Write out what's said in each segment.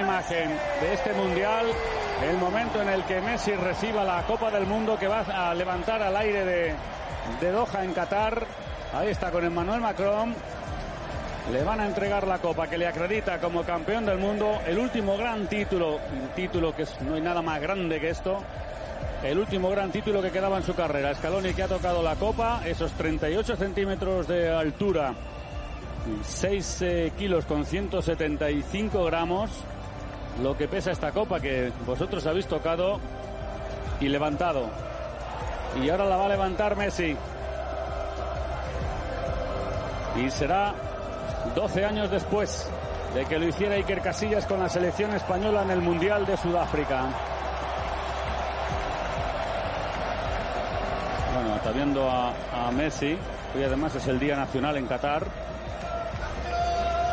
imagen de este mundial, el momento en el que Messi reciba la Copa del Mundo que va a levantar al aire de, de Doha en Qatar. Ahí está con Emmanuel Macron. Le van a entregar la copa que le acredita como campeón del mundo, el último gran título, título que no hay nada más grande que esto, el último gran título que quedaba en su carrera. Scaloni que ha tocado la copa, esos 38 centímetros de altura, 6 eh, kilos con 175 gramos, lo que pesa esta copa que vosotros habéis tocado y levantado. Y ahora la va a levantar Messi. Y será 12 años después de que lo hiciera Iker Casillas con la selección española en el Mundial de Sudáfrica. Bueno, está viendo a, a Messi. Hoy además es el Día Nacional en Qatar.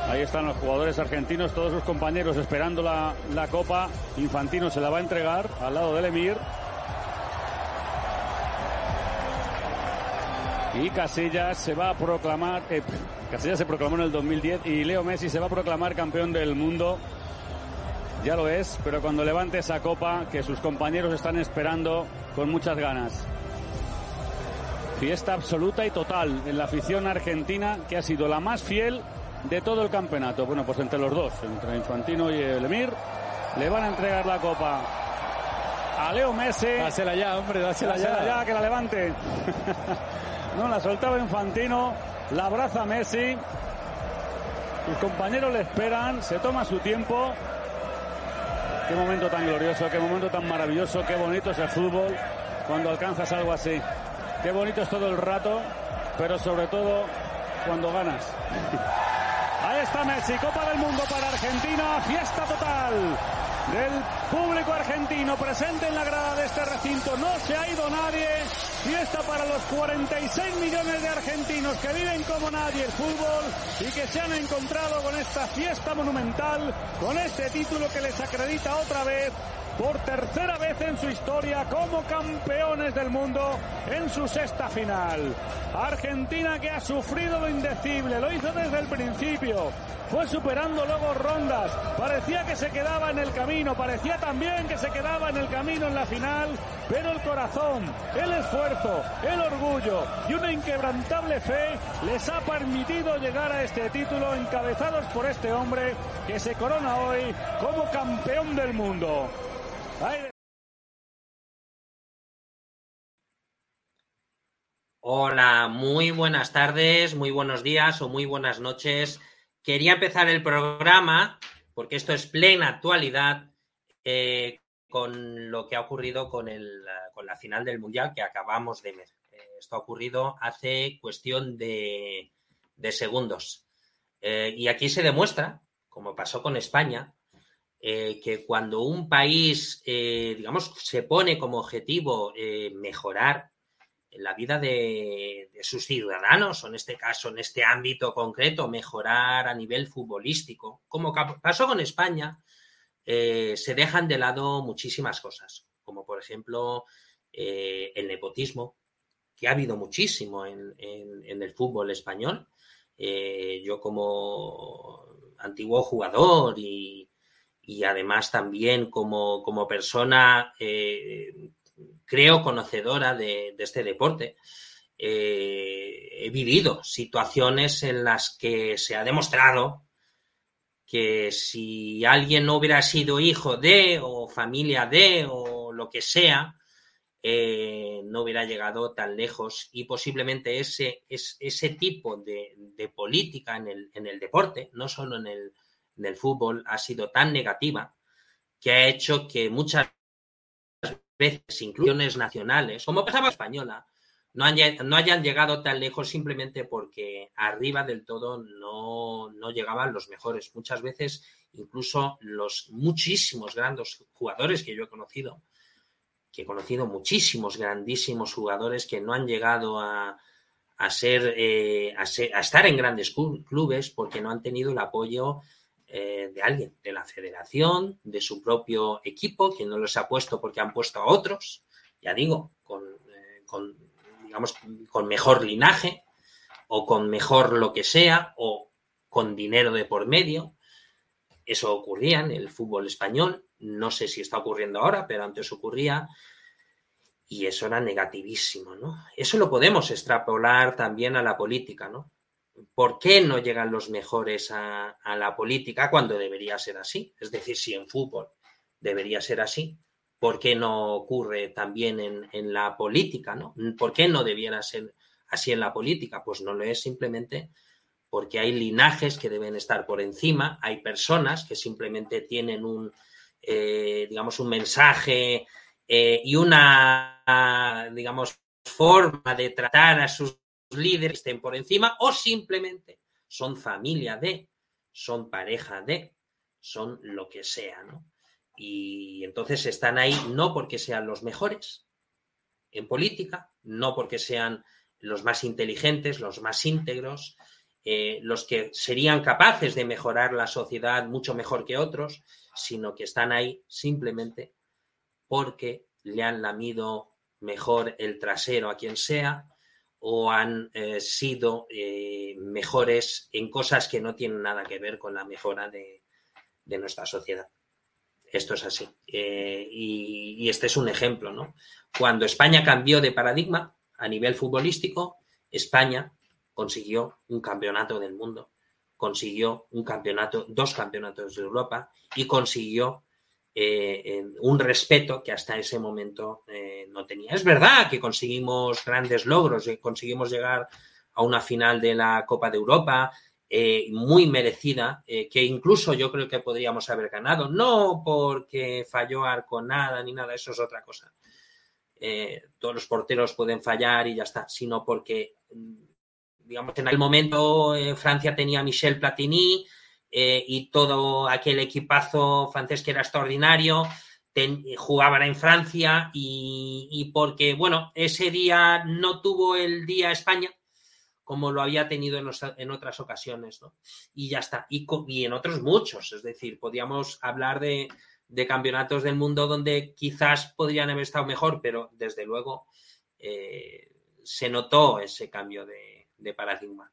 Ahí están los jugadores argentinos, todos sus compañeros esperando la, la copa. Infantino se la va a entregar al lado del Emir. Y Casillas se va a proclamar, eh, Casillas se proclamó en el 2010 y Leo Messi se va a proclamar campeón del mundo. Ya lo es, pero cuando levante esa copa que sus compañeros están esperando con muchas ganas. Fiesta absoluta y total en la afición argentina que ha sido la más fiel de todo el campeonato. Bueno, pues entre los dos, entre Infantino y el Emir, le van a entregar la copa a Leo Messi. Dásela ya, hombre, dásela, Dásela ya. ya, que la levante. no, la soltaba Infantino, la abraza Messi. Sus compañeros le esperan, se toma su tiempo. Qué momento tan glorioso, qué momento tan maravilloso, qué bonito es el fútbol cuando alcanzas algo así. Qué bonito es todo el rato, pero sobre todo cuando ganas. Ahí está Messi, Copa del Mundo para Argentina, fiesta total del público argentino presente en la grada de este recinto. No se ha ido nadie. Fiesta para los 46 millones de argentinos que viven como nadie el fútbol y que se han encontrado con esta fiesta monumental, con este título que les acredita otra vez por tercera vez en su historia como campeones del mundo en su sexta final. Argentina que ha sufrido lo indecible, lo hizo desde el principio, fue superando luego rondas, parecía que se quedaba en el camino, parecía también que se quedaba en el camino en la final, pero el corazón, el esfuerzo, el orgullo y una inquebrantable fe les ha permitido llegar a este título encabezados por este hombre que se corona hoy como campeón del mundo. Hola, muy buenas tardes, muy buenos días o muy buenas noches. Quería empezar el programa, porque esto es plena actualidad, eh, con lo que ha ocurrido con, el, con la final del Mundial que acabamos de ver. Eh, esto ha ocurrido hace cuestión de, de segundos. Eh, y aquí se demuestra, como pasó con España, eh, que cuando un país, digamos, se pone como objetivo mejorar la vida de, sus ciudadanos, o en este caso, en este ámbito concreto, mejorar a nivel futbolístico, como pasó con España, eh, se dejan de lado muchísimas cosas, como por ejemplo eh, el nepotismo, que ha habido muchísimo en, el fútbol español. Eh, yo como antiguo jugador y, además también como, como persona creo conocedora de, de este deporte, he vivido situaciones en las que se ha demostrado que si alguien no hubiera sido hijo de o familia de o lo que sea, eh, no hubiera llegado tan lejos y posiblemente ese, ese tipo de, política en el, en el, deporte, no solo en el, en el fútbol, ha sido tan negativa que ha hecho que muchas veces inclusiones nacionales, como pasaba española, no, hayan llegado tan lejos simplemente porque arriba del todo no, no, llegaban los mejores. Muchas veces, incluso los muchísimos grandes jugadores que yo he conocido, que he conocido muchísimos grandísimos jugadores que no han llegado a, a ser, eh, a, estar en grandes clubes porque no han tenido el apoyo eh, de alguien, de la federación, de su propio equipo, que no los ha puesto porque han puesto a otros, ya digo, con, eh, con digamos, con mejor linaje o con mejor lo que sea o con dinero de por medio. Eso ocurría en el fútbol español. No sé si está ocurriendo ahora, pero antes ocurría. Y eso era negativísimo, ¿no? Eso lo podemos extrapolar también a la política, ¿no? ¿Por qué no llegan los mejores a, la política cuando debería ser así? Es decir, si en fútbol debería ser así, ¿Por qué no ocurre también en, la política? ¿no? ¿Por qué no debiera ser así en la política? Pues no lo es simplemente porque hay linajes que deben estar por encima, hay personas que simplemente tienen un, eh, digamos, un mensaje eh, y una, digamos, forma de tratar a sus líderes estén por encima o simplemente son familia de, son pareja de, son lo que sea, ¿no? Y entonces están ahí no porque sean los mejores en política, no porque sean los más inteligentes, los más íntegros, eh, los que serían capaces de mejorar la sociedad mucho mejor que otros, sino que están ahí simplemente porque le han lamido mejor el trasero a quien sea o han eh, sido eh, mejores en cosas que no tienen nada que ver con la mejora de nuestra sociedad. Esto es así. Eh, y, este es un ejemplo, ¿no? Cuando España cambió de paradigma a nivel futbolístico, España consiguió un campeonato del mundo, consiguió un campeonato, dos campeonatos de Europa y consiguió eh, un respeto que hasta ese momento eh, no tenía. Es verdad que conseguimos grandes logros, conseguimos llegar a una final de la Copa de Europa, eh, muy merecida, eh, que incluso yo creo que podríamos haber ganado, no porque falló nada ni nada, eso es otra cosa. Eh, todos los porteros pueden fallar y ya está, sino porque, mm, digamos, en aquel momento Francia tenía Michel Platini y todo aquel equipazo francés que era extraordinario, jugaban en Francia y, y porque, bueno, ese día no tuvo el día España, como lo había tenido en, otras ocasiones, ¿no? Y ya está. Y, en otros muchos, es decir, podríamos hablar de, campeonatos del mundo donde quizás podrían haber estado mejor, pero desde luego eh, se notó ese cambio de, paradigma.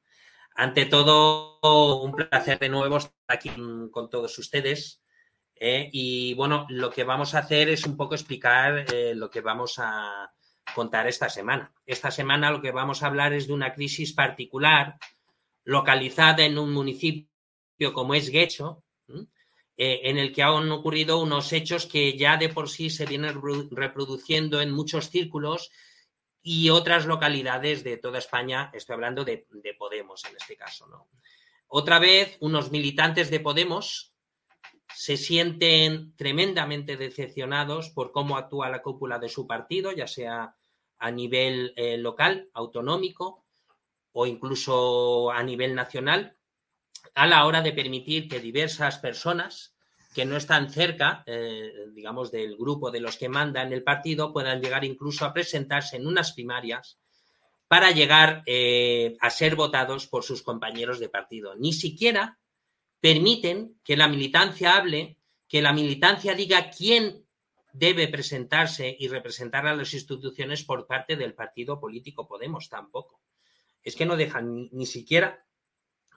Ante todo, un placer de nuevo estar aquí con todos ustedes. ¿eh? y bueno, lo que vamos a hacer es un poco explicar eh, lo que vamos a, contar esta semana. Esta semana lo que vamos a hablar es de una crisis particular localizada en un municipio como es Guecho, eh, en el que han ocurrido unos hechos que ya de por sí se vienen reproduciendo en muchos círculos y otras localidades de toda España. Estoy hablando de, Podemos en este caso. ¿no? Otra vez, unos militantes de Podemos se sienten tremendamente decepcionados por cómo actúa la cúpula de su partido, ya sea a nivel eh, local, autonómico o incluso a nivel nacional, a la hora de permitir que diversas personas que no están cerca, eh, digamos, del grupo de los que mandan el partido, puedan llegar incluso a presentarse en unas primarias para llegar eh, a ser votados por sus compañeros de partido. Ni siquiera permiten que la militancia hable, que la militancia diga quién debe presentarse y representar a las instituciones por parte del partido político Podemos, tampoco. Es que no dejan ni siquiera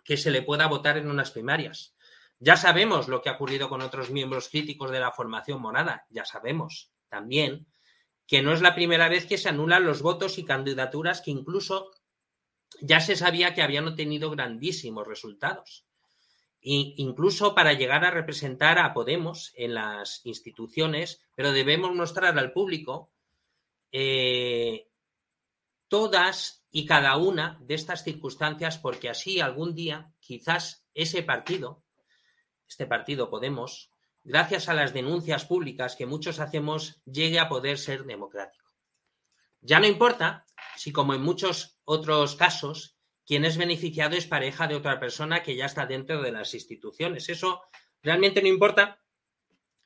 que se le pueda votar en unas primarias. Ya sabemos lo que ha ocurrido con otros miembros críticos de la formación monada, ya sabemos también que no es la primera vez que se anulan los votos y candidaturas que incluso ya se sabía que habían obtenido grandísimos resultados. Incluso para llegar a representar a Podemos en las instituciones, pero debemos mostrar al público eh, todas y cada una de estas circunstancias, porque así algún día quizás ese partido, este partido Podemos, gracias a las denuncias públicas que muchos hacemos, llegue a poder ser democrático. Ya no importa si, como en muchos otros casos, quien es beneficiado es pareja de otra persona que ya está dentro de las instituciones. Eso realmente no importa.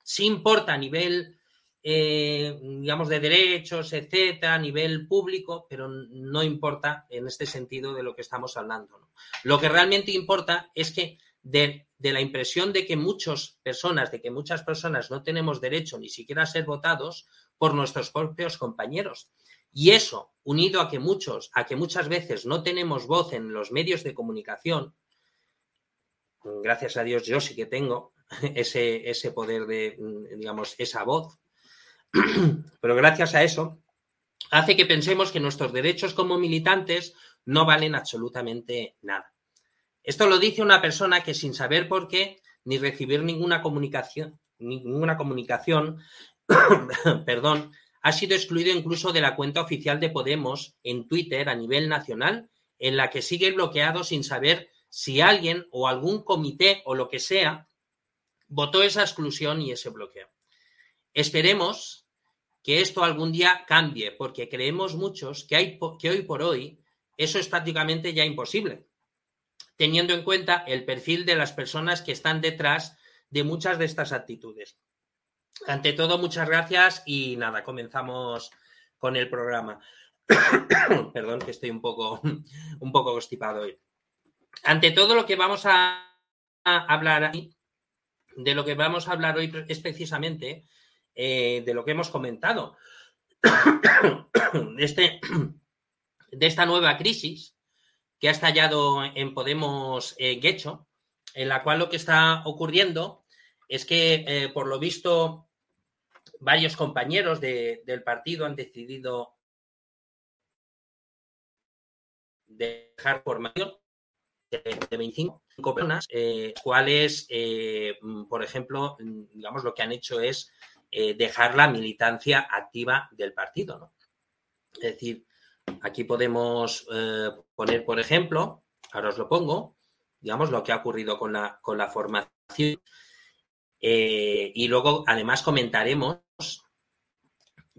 Sí importa a nivel, eh, digamos, de derechos, etcétera, a nivel público, pero no importa en este sentido de lo que estamos hablando. Lo que realmente importa es que de, la impresión de que muchas personas, de que muchas personas no tenemos derecho ni siquiera a ser votados por nuestros propios compañeros. Y eso, unido a que muchos, a que muchas veces no tenemos voz en los medios de comunicación, gracias a Dios yo sí que tengo ese, ese poder de, digamos, esa voz, pero gracias a eso hace que pensemos que nuestros derechos como militantes no valen absolutamente nada. Esto lo dice una persona que sin saber por qué ni recibir ninguna comunicación, ninguna comunicación, perdón, ha sido excluido incluso de la cuenta oficial de Podemos en Twitter a nivel nacional, en la que sigue bloqueado sin saber si alguien o algún comité o lo que sea votó esa exclusión y ese bloqueo. Esperemos que esto algún día cambie, porque creemos muchos que, hay, que hoy por hoy eso es prácticamente ya imposible teniendo en cuenta el perfil de las personas que están detrás de muchas de estas actitudes. Ante todo, muchas gracias y nada, comenzamos con el programa. Perdón, que estoy un poco, un poco constipado hoy. Ante todo, lo que vamos a, hablar aquí, de lo que vamos a hablar hoy es precisamente eh, de lo que hemos comentado, este, de esta nueva crisis que ha estallado en Podemos eh, Guecho, en la cual lo que está ocurriendo es que, eh, por lo visto, varios compañeros del partido han decidido dejar formación de 25 personas, eh, cuales, eh, por ejemplo, digamos, lo que han hecho es dejar la militancia activa del partido. ¿no? Es decir, Aquí podemos eh, poner, por ejemplo, ahora os lo pongo, digamos, lo que ha ocurrido con la, con la formación. Eh, y luego, además, comentaremos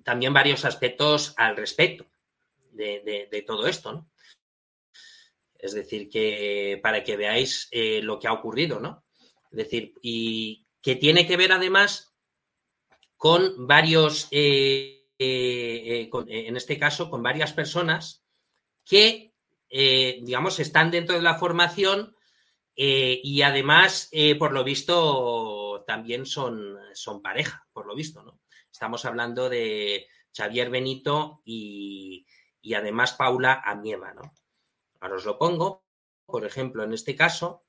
también varios aspectos al respecto de, todo esto, ¿no? Es decir, que para que veáis eh, lo que ha ocurrido, ¿no? Es decir, y que tiene que ver además con varios eh, en este caso, con varias personas que, eh, digamos, están dentro de la formación y además, por lo visto, también son, son pareja, por lo visto, ¿no? Estamos hablando de Xavier Benito y, y además Paula Amieva, ¿no? Ahora os lo pongo, por ejemplo, en este caso,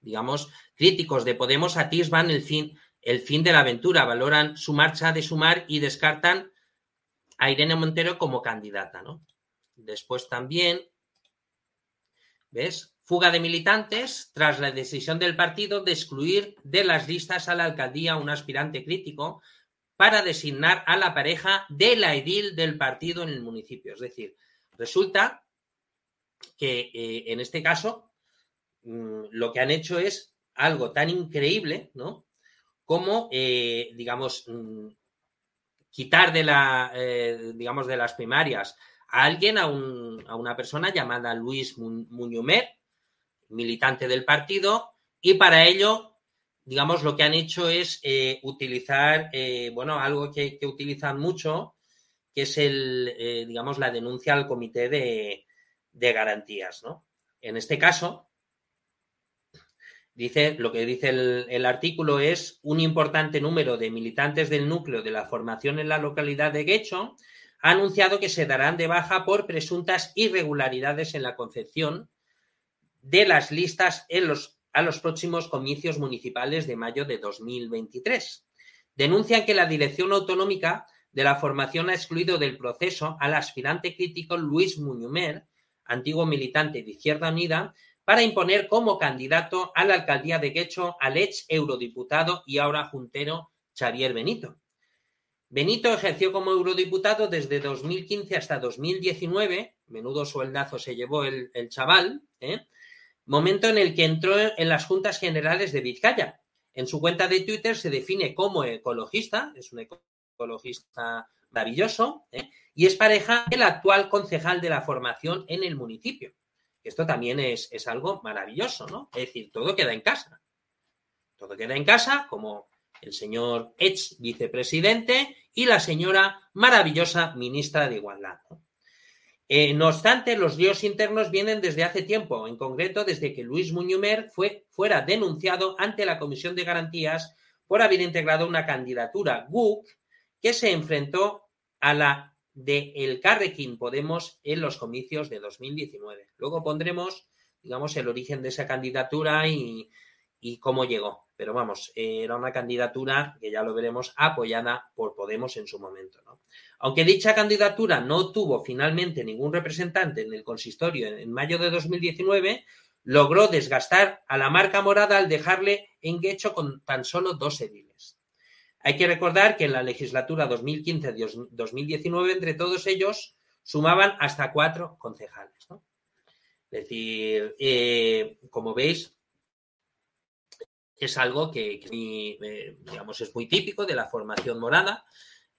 digamos, críticos de Podemos atisban el fin, el fin de la aventura, valoran su marcha de sumar y descartan a Irene Montero como candidata, ¿no? Después también, ¿ves? Fuga de militantes tras la decisión del partido de excluir de las listas a la alcaldía un aspirante crítico para designar a la pareja de la edil del partido en el municipio. Es decir, resulta que eh, en este caso mm, lo que han hecho es algo tan increíble, ¿no? como, eh, digamos, mm, quitar de, la, eh, digamos, de las primarias a alguien, a, una persona llamada Luis Muñumer, militante del partido, y para ello, digamos, lo que han hecho es eh, utilizar, bueno, algo que, utilizan mucho, que es el, digamos, la denuncia al comité de, de garantías, ¿no? En este caso, Dice, lo que dice el, artículo es un importante número de militantes del núcleo de la formación en la localidad de Guecho ha anunciado que se darán de baja por presuntas irregularidades en la concepción de las listas en los, a los próximos comicios municipales de mayo de 2023. Denuncian que la dirección autonómica de la formación ha excluido del proceso al aspirante crítico Luis Muñumer, antiguo militante de Izquierda Unida, para imponer como candidato a la alcaldía de Guecho al ex eurodiputado y ahora juntero Xavier Benito. Benito ejerció como eurodiputado desde 2015 hasta 2019, menudo sueldazo se llevó el, chaval, ¿eh? momento en el que entró en las juntas generales de Vizcaya. En su cuenta de Twitter se define como ecologista, es un ecologista maravilloso, ¿eh? y es pareja del actual concejal de la formación en el municipio. Esto también es, algo maravilloso, ¿no? Es decir, todo queda en casa. Todo queda en casa, como el señor ex vicepresidente y la señora maravillosa ministra de Igualdad. Eh, ¿no? obstante, los líos internos vienen desde hace tiempo, en concreto desde que Luis Muñumer fue, fuera denunciado ante la Comisión de Garantías por haber integrado una candidatura GUC que se enfrentó a la de el Carrequín Podemos en los comicios de 2019. Luego pondremos, digamos, el origen de esa candidatura y, cómo llegó. Pero vamos, era una candidatura que ya lo veremos apoyada por Podemos en su momento. Aunque dicha candidatura no tuvo finalmente ningún representante en el consistorio en, mayo de 2019, logró desgastar a la marca morada al dejarle en Guecho con tan solo dos ediles. Hay que recordar que en la legislatura 2015-2019, entre todos ellos, sumaban hasta cuatro concejales. Es decir, eh, como veis, es algo que, eh, digamos, es muy típico de la formación morada.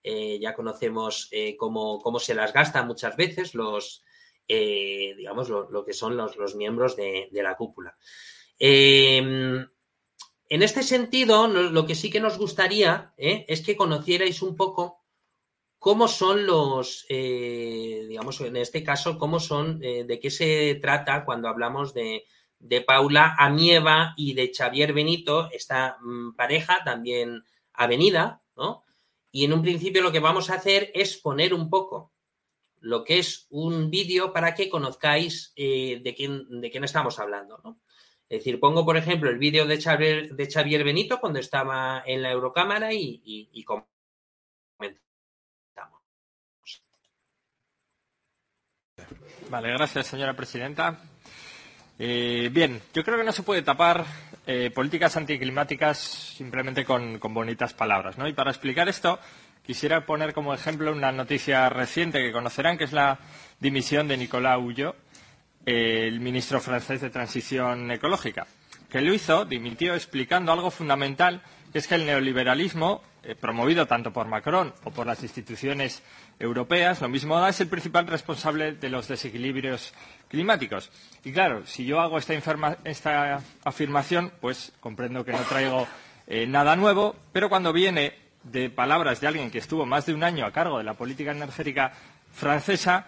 Eh, ya conocemos cómo, se las gasta muchas veces los, digamos, lo, que son los, miembros de, de la cúpula. En este sentido, lo que sí que nos gustaría ¿eh? es que conocierais un poco cómo son los, eh, digamos, en este caso, cómo son, eh, de qué se trata cuando hablamos de, Paula Amieva y de Xavier Benito, esta mm, pareja también avenida, ¿no? Y en un principio lo que vamos a hacer es poner un poco lo que es un vídeo para que conozcáis de, quién, de quién estamos hablando, ¿no? Es decir, pongo, por ejemplo, el vídeo de Xavier, de Xavier Benito cuando estaba en la Eurocámara y, y, comentamos. Vale, gracias, señora presidenta. Eh, bien, yo creo que no se puede tapar eh, políticas anticlimáticas simplemente con, bonitas palabras. ¿no? Y para explicar esto, quisiera poner como ejemplo una noticia reciente que conocerán, que es la dimisión de Nicolas Hullo, el ministro francés de Transición Ecológica, que lo hizo, dimitió explicando algo fundamental, que es que el neoliberalismo, eh, promovido tanto por Macron o por las instituciones europeas, lo mismo da, es el principal responsable de los desequilibrios climáticos. Y claro, si yo hago esta, afirmación, pues comprendo que no traigo eh, nada nuevo, pero cuando viene de palabras de alguien que estuvo más de un año a cargo de la política energética francesa,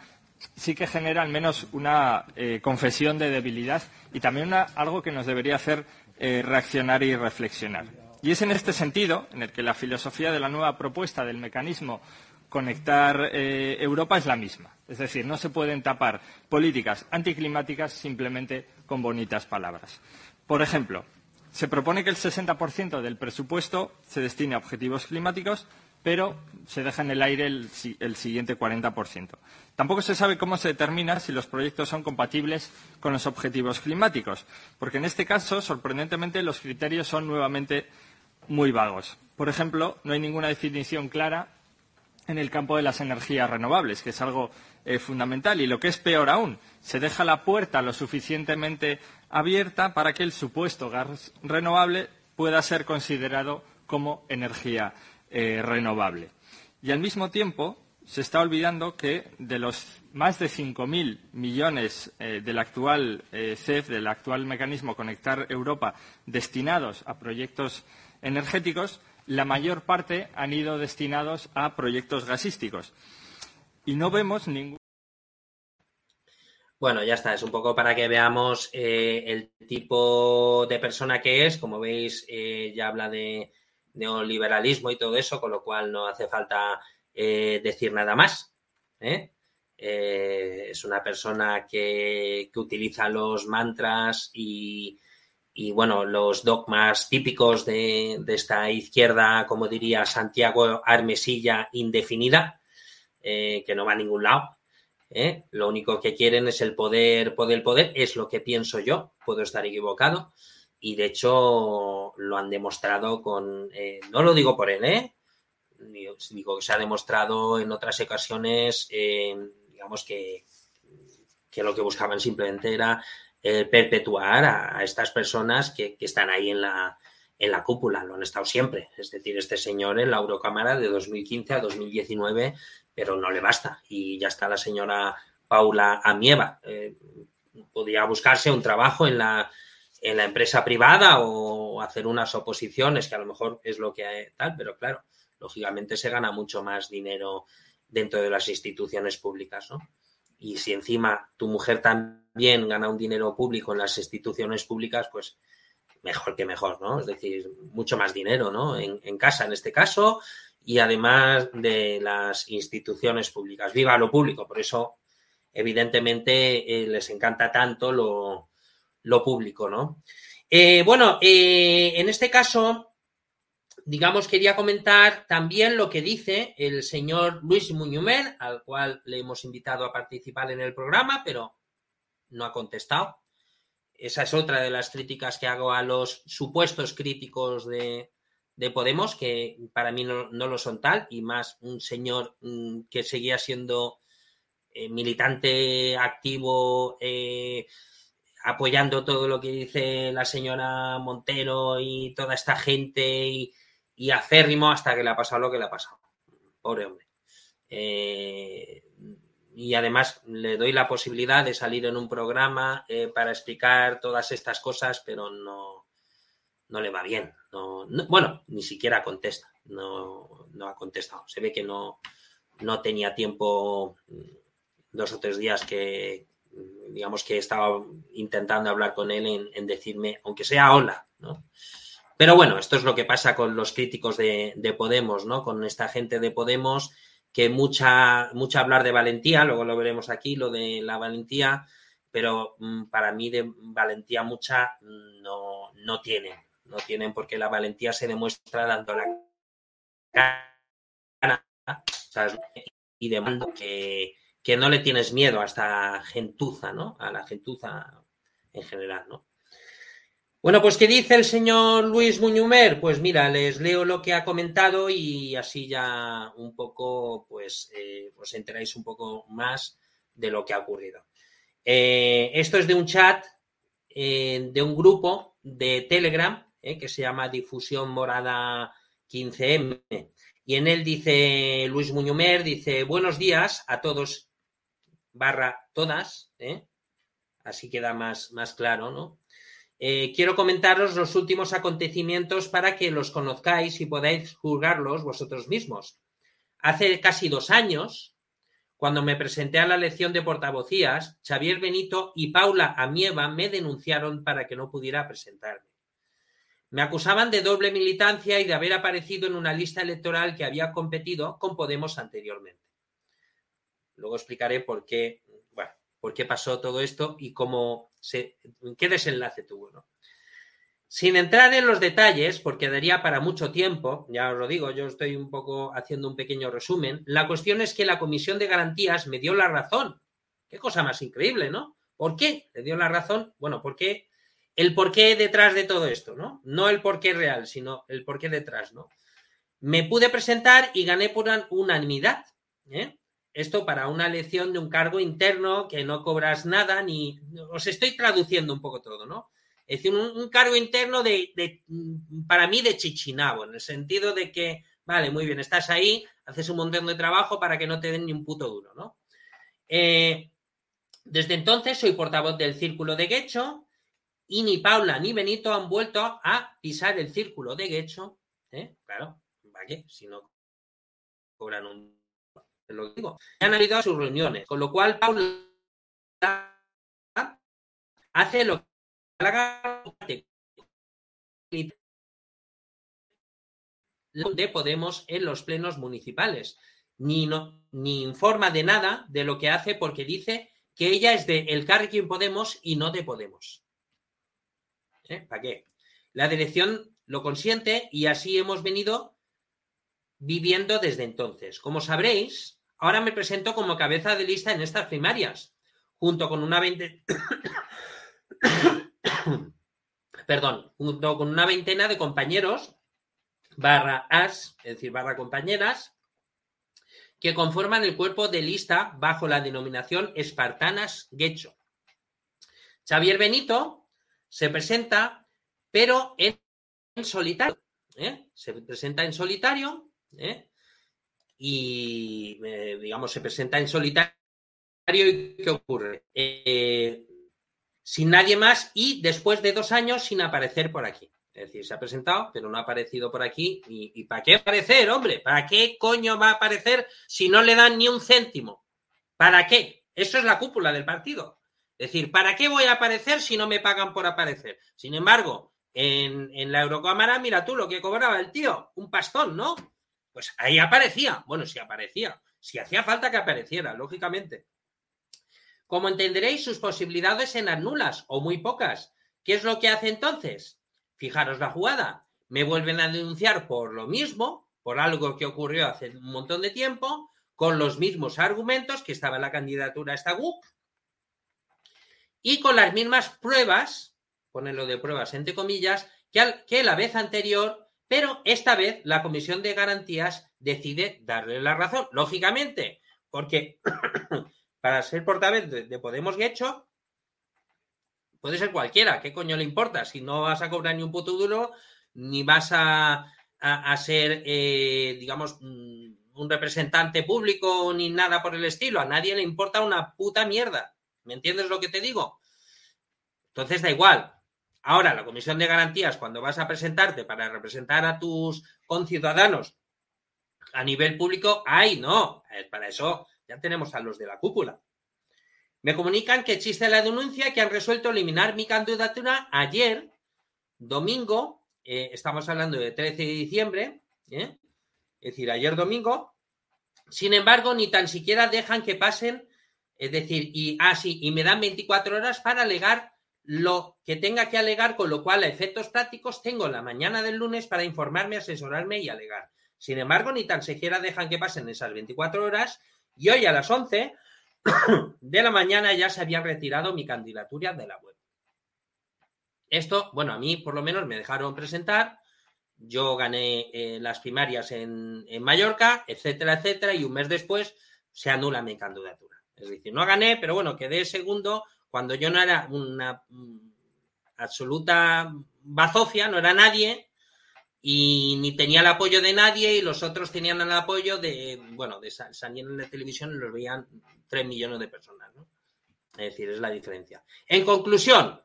sí que genera al menos una eh, confesión de debilidad y también algo que nos debería hacer eh, reaccionar y reflexionar. Y es en este sentido en el que la filosofía de la nueva propuesta del mecanismo Conectar eh, Europa es la misma. Es decir, no se pueden tapar políticas anticlimáticas simplemente con bonitas palabras. Por ejemplo, se propone que el 60% del presupuesto se destine a objetivos climáticos, pero se deja en el aire el, siguiente 40%. Tampoco se sabe cómo se determina si los proyectos son compatibles con los objetivos climáticos, porque en este caso, sorprendentemente, los criterios son nuevamente muy vagos. Por ejemplo, no hay ninguna definición clara en el campo de las energías renovables, que es algo eh, fundamental. Y lo que es peor aún, se deja la puerta lo suficientemente abierta para que el supuesto gas renovable pueda ser considerado como energía eh, renovable. Y al mismo tiempo se está olvidando que de los más de 5.000 millones eh, del actual CEF, del actual mecanismo Conectar Europa, destinados a proyectos energéticos, la mayor parte han ido destinados a proyectos gasísticos. Y no vemos ningún. Bueno, ya está, es un poco para que veamos eh, el tipo de persona que es. Como veis, eh, ya habla de neoliberalismo y todo eso, con lo cual no hace falta eh, decir nada más. es una persona que, que utiliza los mantras y, y bueno, los dogmas típicos de, esta izquierda, como diría Santiago Armesilla, indefinida, eh, que no va a ningún lado. ¿eh? Lo único que quieren es el poder, poder, poder, es lo que pienso yo, puedo estar equivocado, y de hecho lo han demostrado con, eh, no lo digo por él, ¿eh? digo que se ha demostrado en otras ocasiones, digamos que, que lo que buscaban simplemente era eh, perpetuar a, estas personas que, están ahí en la, en la cúpula, lo han estado siempre. Es decir, este señor en la Eurocámara de 2015 a 2019, pero no le basta. Y ya está la señora Paula Amieva. Eh, podría buscarse un trabajo en la, en la empresa privada o hacer unas oposiciones, que a lo mejor es lo que tal, pero claro, lógicamente se gana mucho más dinero dentro de las instituciones públicas, ¿no? y si encima tu mujer también gana un dinero público en las instituciones públicas, pues mejor que mejor, ¿no? Es decir, mucho más dinero, ¿no? En, casa, en este caso, y además de las instituciones públicas. Viva lo público, por eso, evidentemente, eh, les encanta tanto lo, público, ¿no? Eh, bueno, eh, en este caso, digamos, quería comentar también lo que dice el señor Luis Muñumer, al cual le hemos invitado a participar en el programa, pero no ha contestado. Esa es otra de las críticas que hago a los supuestos críticos de, Podemos, que para mí no, lo son tal, y más un señor mm, que seguía siendo eh, militante activo, apoyando todo lo que dice la señora Montero y toda esta gente y, y acérrimo hasta que le ha pasado lo que le ha pasado. Pobre hombre. Eh, y además le doy la posibilidad de salir en un programa eh, para explicar todas estas cosas, pero no, no le va bien. bueno, ni siquiera contesta. No, no ha contestado. Se ve que no, no tenía tiempo mm, dos o tres días que, digamos que estaba intentando hablar con él en, decirme, aunque sea hola, ¿no? Pero bueno, esto es lo que pasa con los críticos de, Podemos, ¿no? Con esta gente de Podemos que mucha, mucha hablar de valentía, luego lo veremos aquí, lo de la valentía, pero mm, para mí de valentía mucha no, no tienen, no tienen porque la valentía se demuestra dando la cara y demanda que, que no le tienes miedo a esta gentuza, ¿no? A la gentuza en general, ¿no? Bueno, pues ¿qué dice el señor Luis Muñumer? Pues mira, les leo lo que ha comentado y así ya un poco, pues eh, os enteráis un poco más de lo que ha ocurrido. Eh, esto es de un chat eh, de un grupo de Telegram que se llama Difusión Morada 15M. Y en él dice Luis Muñumer, dice, buenos días a todos, barra todas, así queda más, más claro, ¿no? Eh, quiero comentaros los últimos acontecimientos para que los conozcáis y podáis juzgarlos vosotros mismos. Hace casi dos años, cuando me presenté a la lección de portavocías, Xavier Benito y Paula Amieva me denunciaron para que no pudiera presentarme. Me acusaban de doble militancia y de haber aparecido en una lista electoral que había competido con Podemos anteriormente. Luego explicaré por qué por qué pasó todo esto y cómo se, qué desenlace tuvo. ¿no? Sin entrar en los detalles, porque daría para mucho tiempo, ya os lo digo, yo estoy un poco haciendo un pequeño resumen, la cuestión es que la Comisión de Garantías me dio la razón. Qué cosa más increíble, ¿no? ¿Por qué? Le dio la razón. Bueno, ¿por qué? El por qué detrás de todo esto, ¿no? No el por qué real, sino el por qué detrás, ¿no? Me pude presentar y gané por unanimidad. ¿eh? Esto para una elección de un cargo interno que no cobras nada ni... Os estoy traduciendo un poco todo, ¿no? Es decir, un, cargo interno de, para mí, de chichinabo, en el sentido de que, vale, muy bien, estás ahí, haces un montón de trabajo para que no te den ni un puto duro, ¿no? Eh, desde entonces soy portavoz del Círculo de Guecho y ni Paula ni Benito han vuelto a pisar el Círculo de Guecho. ¿eh? Claro, ¿para Si no cobran un... Lo digo. Han habido sus reuniones, con lo cual Paula hace lo que de Podemos en los plenos municipales. Ni, no, ni informa de nada de lo que hace porque dice que ella es de El Carrequín Podemos y no de Podemos. ¿Eh? ¿Para qué? La dirección lo consiente y así hemos venido viviendo desde entonces. Como sabréis, ahora me presento como cabeza de lista en estas primarias, junto con una veinte... Perdón, junto con una veintena de compañeros barra as, es decir, barra compañeras, que conforman el cuerpo de lista bajo la denominación Espartanas Guecho. Xavier Benito se presenta, pero en, solitario. ¿eh? Se presenta en solitario ¿eh? Y, eh, digamos, se presenta en solitario. ¿Y qué ocurre? sin nadie más y después de dos años sin aparecer por aquí. Es decir, se ha presentado, pero no ha aparecido por aquí. ¿Y, para qué aparecer, hombre? ¿Para qué coño va a aparecer si no le dan ni un céntimo? ¿Para qué? Eso es la cúpula del partido. Es decir, ¿para qué voy a aparecer si no me pagan por aparecer? Sin embargo, en, en la Eurocámara, mira tú lo que cobraba el tío, un pastón, ¿no? Pues ahí aparecía. Bueno, si aparecía. Si hacía falta que apareciera, lógicamente. Como entenderéis, sus posibilidades eran nulas o muy pocas. ¿Qué es lo que hace entonces? Fijaros la jugada. Me vuelven a denunciar por lo mismo, por algo que ocurrió hace un montón de tiempo, con los mismos argumentos que estaba en la candidatura a esta GUP y con las mismas pruebas, ponerlo de pruebas entre comillas, que, que la vez anterior, pero esta vez la Comisión de Garantías decide darle la razón, lógicamente, porque para ser portavoz de, de Podemos Guecho Puede ser cualquiera, ¿qué coño le importa? Si no vas a cobrar ni un puto duro, ni vas a, ser, eh, digamos, mm, un representante público ni nada por el estilo. A nadie le importa una puta mierda. ¿Me entiendes lo que te digo? Entonces da igual. Ahora, la Comisión de Garantías, cuando vas a presentarte para representar a tus conciudadanos a nivel público, ¡ay, no! Para eso ya tenemos a los de la cúpula. Me comunican que existe la denuncia que han resuelto eliminar mi candidatura ayer, domingo, eh, estamos hablando de 13 de diciembre, ¿eh? es decir, ayer domingo. Sin embargo, ni tan siquiera dejan que pasen, es decir, y así, ah, y me dan 24 horas para alegar lo que tenga que alegar, con lo cual a efectos prácticos tengo la mañana del lunes para informarme, asesorarme y alegar. Sin embargo, ni tan siquiera dejan que pasen esas 24 horas y hoy a las 11 de la mañana ya se había retirado mi candidatura de la web. Esto, bueno, a mí por lo menos me dejaron presentar. Yo gané eh, las primarias en, Mallorca, etcétera, etcétera, y un mes después se anula mi candidatura. Es decir, no gané, pero bueno, quedé segundo cuando yo no era una absoluta bazofia, no era nadie, y ni tenía el apoyo de nadie y los otros tenían el apoyo de, bueno, de salían en la televisión y los veían tres millones de personas, ¿no? Es decir, es la diferencia. En conclusión,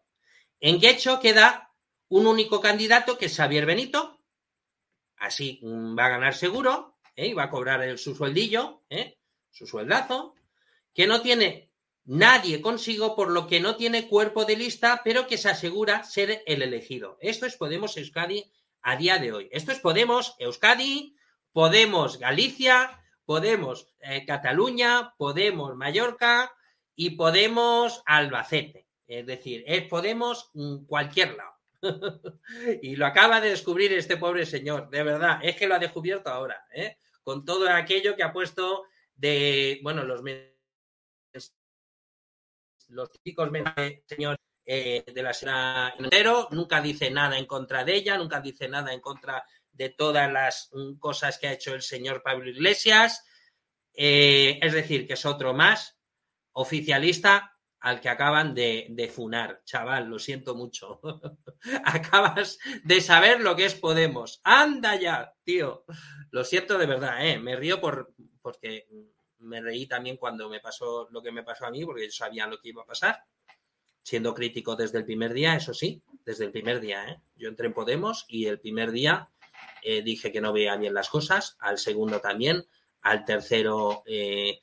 en Guecho queda un único candidato que es Xavier Benito, así va a ganar seguro, ¿eh? y va a cobrar su sueldillo, ¿eh? su sueldazo, que no tiene nadie consigo, por lo que no tiene cuerpo de lista, pero que se asegura ser el elegido. Esto es Podemos Euskadi a día de hoy. Esto es Podemos Euskadi, Podemos Galicia, Podemos eh, Cataluña, Podemos Mallorca y Podemos Albacete. Es decir, es Podemos cualquier lado. y lo acaba de descubrir este pobre señor, de verdad, es que lo ha descubierto ahora, ¿eh? con todo aquello que ha puesto de, bueno, los los típicos señor eh, de la señora entero, nunca dice nada en contra de ella, nunca dice nada en contra de todas las mm, cosas que ha hecho el señor Pablo Iglesias. Eh, es decir, que es otro más oficialista al que acaban de, de funar. Chaval, lo siento mucho. Acabas de saber lo que es Podemos. Anda ya, tío. Lo siento de verdad, ¿eh? Me río por, porque me reí también cuando me pasó lo que me pasó a mí, porque yo sabía lo que iba a pasar. Siendo crítico desde el primer día, eso sí, desde el primer día, ¿eh? Yo entré en Podemos y el primer día eh, dije que no veía bien las cosas, al segundo también, al tercero eh,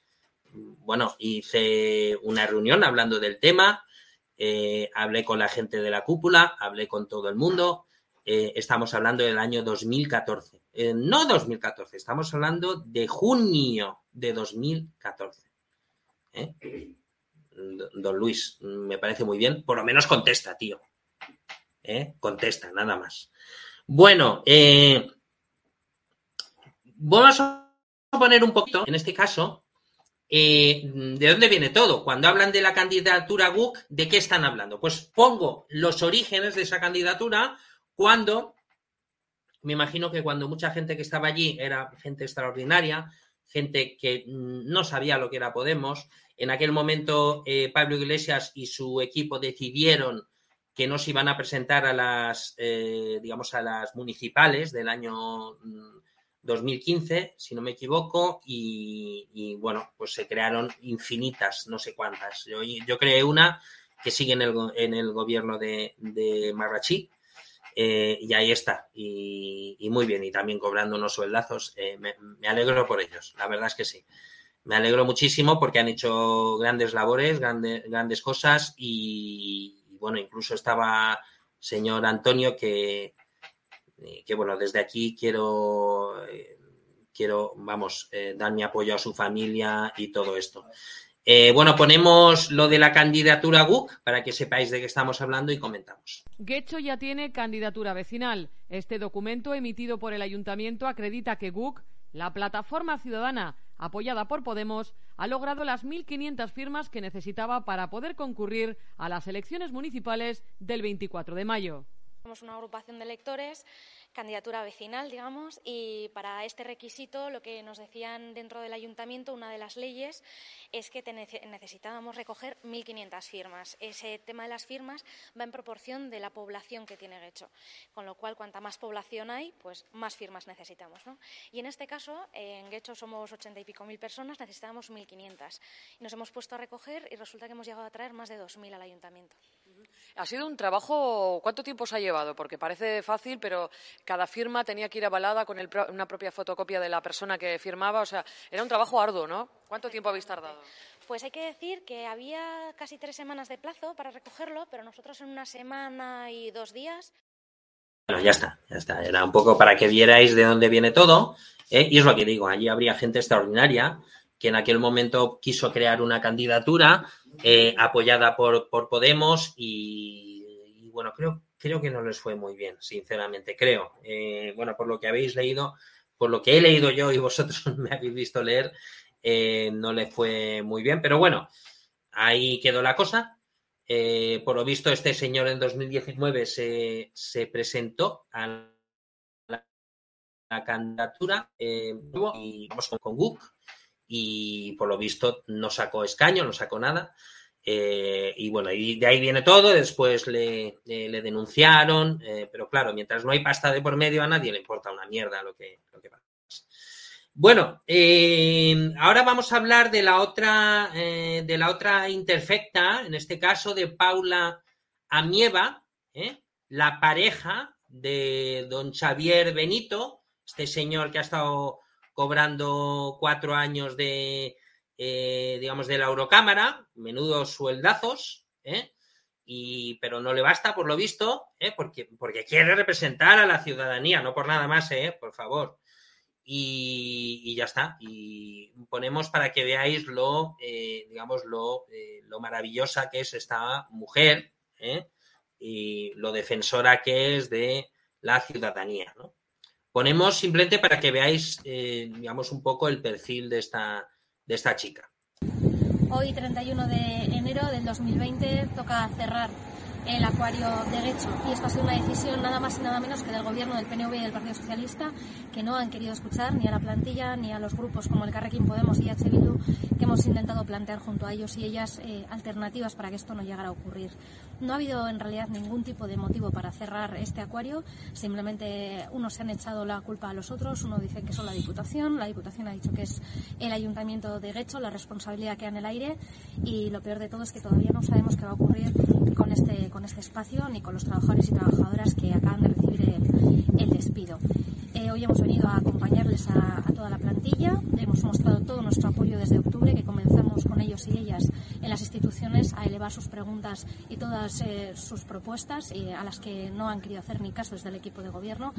bueno, hice una reunión hablando del tema, eh, hablé con la gente de la cúpula, hablé con todo el mundo. Estamos hablando del año 2014. Eh, no 2014, estamos hablando de junio de 2014. Don Luis, me parece muy bien. Por lo menos contesta, tío. Contesta, nada más. Bueno, vamos a poner un poquito, en este caso, eh, ¿de dónde viene todo? Cuando hablan de la candidatura GUC, ¿de qué están hablando? Pues pongo los orígenes de esa candidatura cuando, me imagino que cuando mucha gente que estaba allí era gente extraordinaria, gente que no sabía lo que era Podemos. En aquel momento, eh, Pablo Iglesias y su equipo decidieron que no se iban a presentar a las, eh, digamos, a las municipales del año mm, 2015, si no me equivoco, y, bueno, pues se crearon infinitas, no sé cuántas. Yo, yo creé una que sigue en el, en el gobierno de, de Marrachí, eh, y ahí está, y, muy bien, y también cobrando unos sueldazos. Eh, me, alegro por ellos, la verdad es que sí. Me alegro muchísimo porque han hecho grandes labores, grandes, grandes cosas, y, bueno, incluso estaba señor Antonio que, que bueno, desde aquí quiero, eh, quiero vamos, dar mi apoyo a su familia y todo esto. Bueno, ponemos lo de la candidatura GUC para que sepáis de qué estamos hablando y comentamos. Guecho ya tiene candidatura vecinal. Este documento emitido por el ayuntamiento acredita que GUC, la plataforma ciudadana apoyada por Podemos, ha logrado las 1.500 firmas que necesitaba para poder concurrir a las elecciones municipales del 24 de mayo. Somos una agrupación de electores, candidatura vecinal, digamos, y para este requisito lo que nos decían dentro del ayuntamiento, una de las leyes, es que necesitábamos recoger 1.500 firmas. Ese tema de las firmas va en proporción de la población que tiene Guecho, con lo cual cuanta más población hay, pues más firmas necesitamos. Y en este caso, en Guecho somos ochenta y pico mil personas, necesitábamos 1.500. Nos hemos puesto a recoger y resulta que hemos llegado a traer más de 2.000 al ayuntamiento. Ha sido un trabajo, ¿cuánto tiempo se ha llevado? Porque parece fácil, pero cada firma tenía que ir avalada con una propia fotocopia de la persona que firmaba. O sea, era un trabajo arduo, ¿no? ¿Cuánto tiempo habéis tardado? Pues hay que decir que había casi tres semanas de plazo para recogerlo, pero nosotros en una semana y dos días. Bueno, ya está, ya está. Era un poco para que vierais de dónde viene todo. ¿eh? Y es lo que digo, allí habría gente extraordinaria que en aquel momento quiso crear una candidatura eh, apoyada por, por Podemos y, bueno, creo, creo que no les fue muy bien, sinceramente, creo. Eh, bueno, por lo que habéis leído, por lo que he leído yo y vosotros me habéis visto leer, eh, no le fue muy bien, pero bueno, ahí quedó la cosa. por lo visto, este señor en 2019 se, se presentó a la, candidatura y vamos con, con y por lo visto no sacó escaño, no sacó nada. Eh, y bueno, y de ahí viene todo, después le, le, denunciaron, eh, pero claro, mientras no hay pasta de por medio a nadie le importa una mierda lo que, lo que pasa. Bueno, eh, ahora vamos a hablar de la otra, de la otra interfecta, en este caso de Paula Amieva, la pareja de don Xavier Benito, este señor que ha estado cobrando cuatro años de, eh, digamos, de la Eurocámara, menudos sueldazos, ¿eh? Y, pero no le basta, por lo visto, ¿eh? porque, porque quiere representar a la ciudadanía, no por nada más, por favor. Y, ya está. Y ponemos para que veáis lo, digamos, lo, lo, maravillosa que es esta mujer y lo defensora que es de la ciudadanía. ¿no? Ponemos simplemente para que veáis, eh, digamos, un poco el perfil de esta, de esta chica. Hoy, 31 de enero del 2020, toca cerrar el acuario de Guecho. Y esto ha sido una decisión nada más y nada menos que del gobierno del PNV y del Partido Socialista, que no han querido escuchar ni a la plantilla ni a los grupos como el Carrequín Podemos y H. Bildu, que hemos intentado plantear junto a ellos y ellas eh, alternativas para que esto no llegara a ocurrir. No ha habido en realidad ningún tipo de motivo para cerrar este acuario, simplemente unos se han echado la culpa a los otros, uno dice que son la Diputación, la Diputación ha dicho que es el Ayuntamiento de Guecho, la responsabilidad queda en el aire y lo peor de todo es que todavía no sabemos qué va a ocurrir con este, con este espacio ni con los trabajadores y trabajadoras que acaban de recibir el, despido. Eh, hoy hemos venido a acompañarles a, a, toda la plantilla. Hemos mostrado todo nuestro apoyo desde octubre, que comenzamos con ellos y ellas en las instituciones a elevar sus preguntas y todas eh, sus propuestas, eh, a las que no han querido hacer ni caso desde el equipo de gobierno.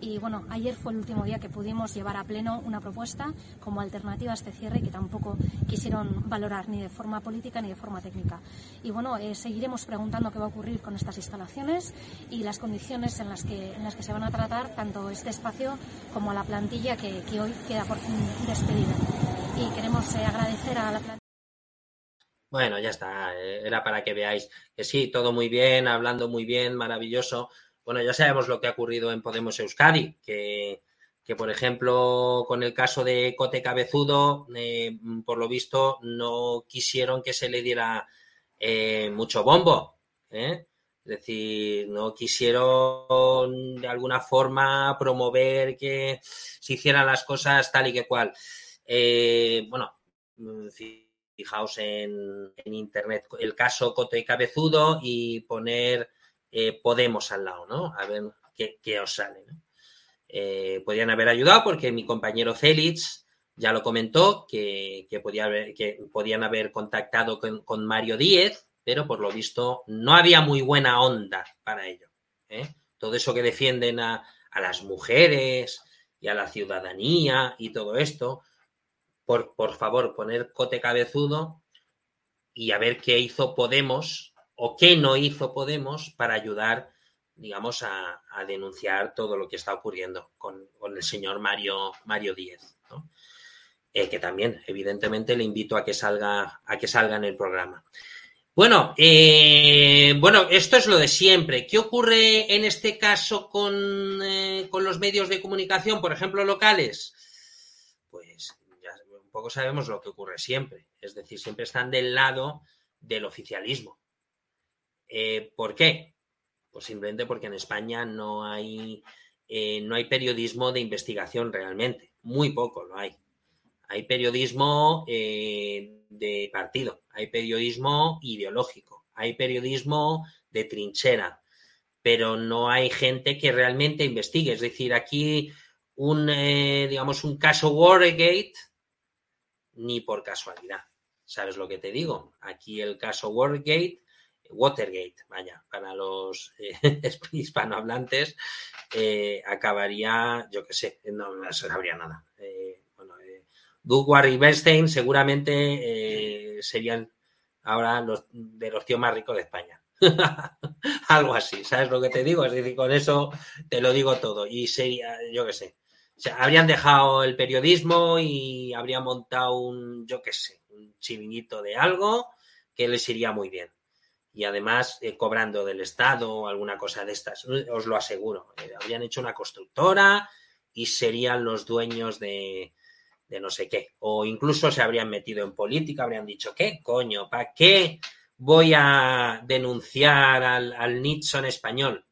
Y bueno, ayer fue el último día que pudimos llevar a pleno una propuesta como alternativa a este cierre que tampoco quisieron valorar ni de forma política ni de forma técnica. Y bueno, eh, seguiremos preguntando qué va a ocurrir con estas instalaciones y las condiciones en las que, en las que se van a tratar tanto este espacio como la plantilla que, hoy queda por fin despedida. Y queremos agradecer a la plantilla. Bueno, ya está. Era para que veáis que sí, todo muy bien, hablando muy bien, maravilloso. Bueno, ya sabemos lo que ha ocurrido en Podemos Euskadi, que, que por ejemplo, con el caso de Cote Cabezudo, eh, por lo visto, no quisieron que se le diera eh, mucho bombo. ¿eh? Es decir, no quisieron de alguna forma promover que se hicieran las cosas tal y que cual. bueno, en fin fijaos en, internet el caso Cote Cabezudo y poner eh, Podemos al lado, ¿no? A ver qué, os sale, ¿no? Eh, podrían haber ayudado porque mi compañero Félix ya lo comentó, que, podía haber, que podían haber contactado con, Mario Díez, pero por lo visto no había muy buena onda para ello. ¿eh? Todo eso que defienden a, a las mujeres y a la ciudadanía y todo esto, por, por favor, poner cote cabezudo y a ver qué hizo Podemos o qué no hizo Podemos para ayudar, digamos, a, denunciar todo lo que está ocurriendo con, el señor Mario, Mario Díez. Eh, que también, evidentemente, le invito a que salga, a que salga en el programa. Bueno, eh, bueno, esto es lo de siempre. ¿Qué ocurre en este caso con, eh, con los medios de comunicación, por ejemplo, locales? Pues poco sabemos lo que ocurre siempre. Es decir, siempre están del lado del oficialismo. Eh, ¿Por qué? Pues simplemente porque en España no hay, no hay periodismo de investigación realmente. Muy poco lo hay. Hay periodismo de partido, hay periodismo ideológico, hay periodismo de trinchera, pero no hay gente que realmente investigue. Es decir, aquí un, digamos, un caso Watergate ni por casualidad. ¿Sabes lo que te digo? Aquí el caso Watergate, Watergate, vaya, para los eh, hispanohablantes, eh, acabaría, yo qué sé, no, no sabría nada. Eh, eh, Doug y Bernstein seguramente serían ahora los de los tíos más ricos de España. Algo así, ¿sabes lo que te digo? Es decir, con eso te lo digo todo. Y sería, yo qué sé, habrían dejado el periodismo y habrían montado un, yo qué sé, un chivinguito de algo que les iría muy bien. Y además, eh, cobrando del Estado o alguna cosa de estas, os lo aseguro. Eh, habrían hecho una constructora y serían los dueños de, de no sé qué. O incluso se habrían metido en política, habrían dicho, ¿qué coño? ¿Para qué voy a denunciar al, al Nixon español?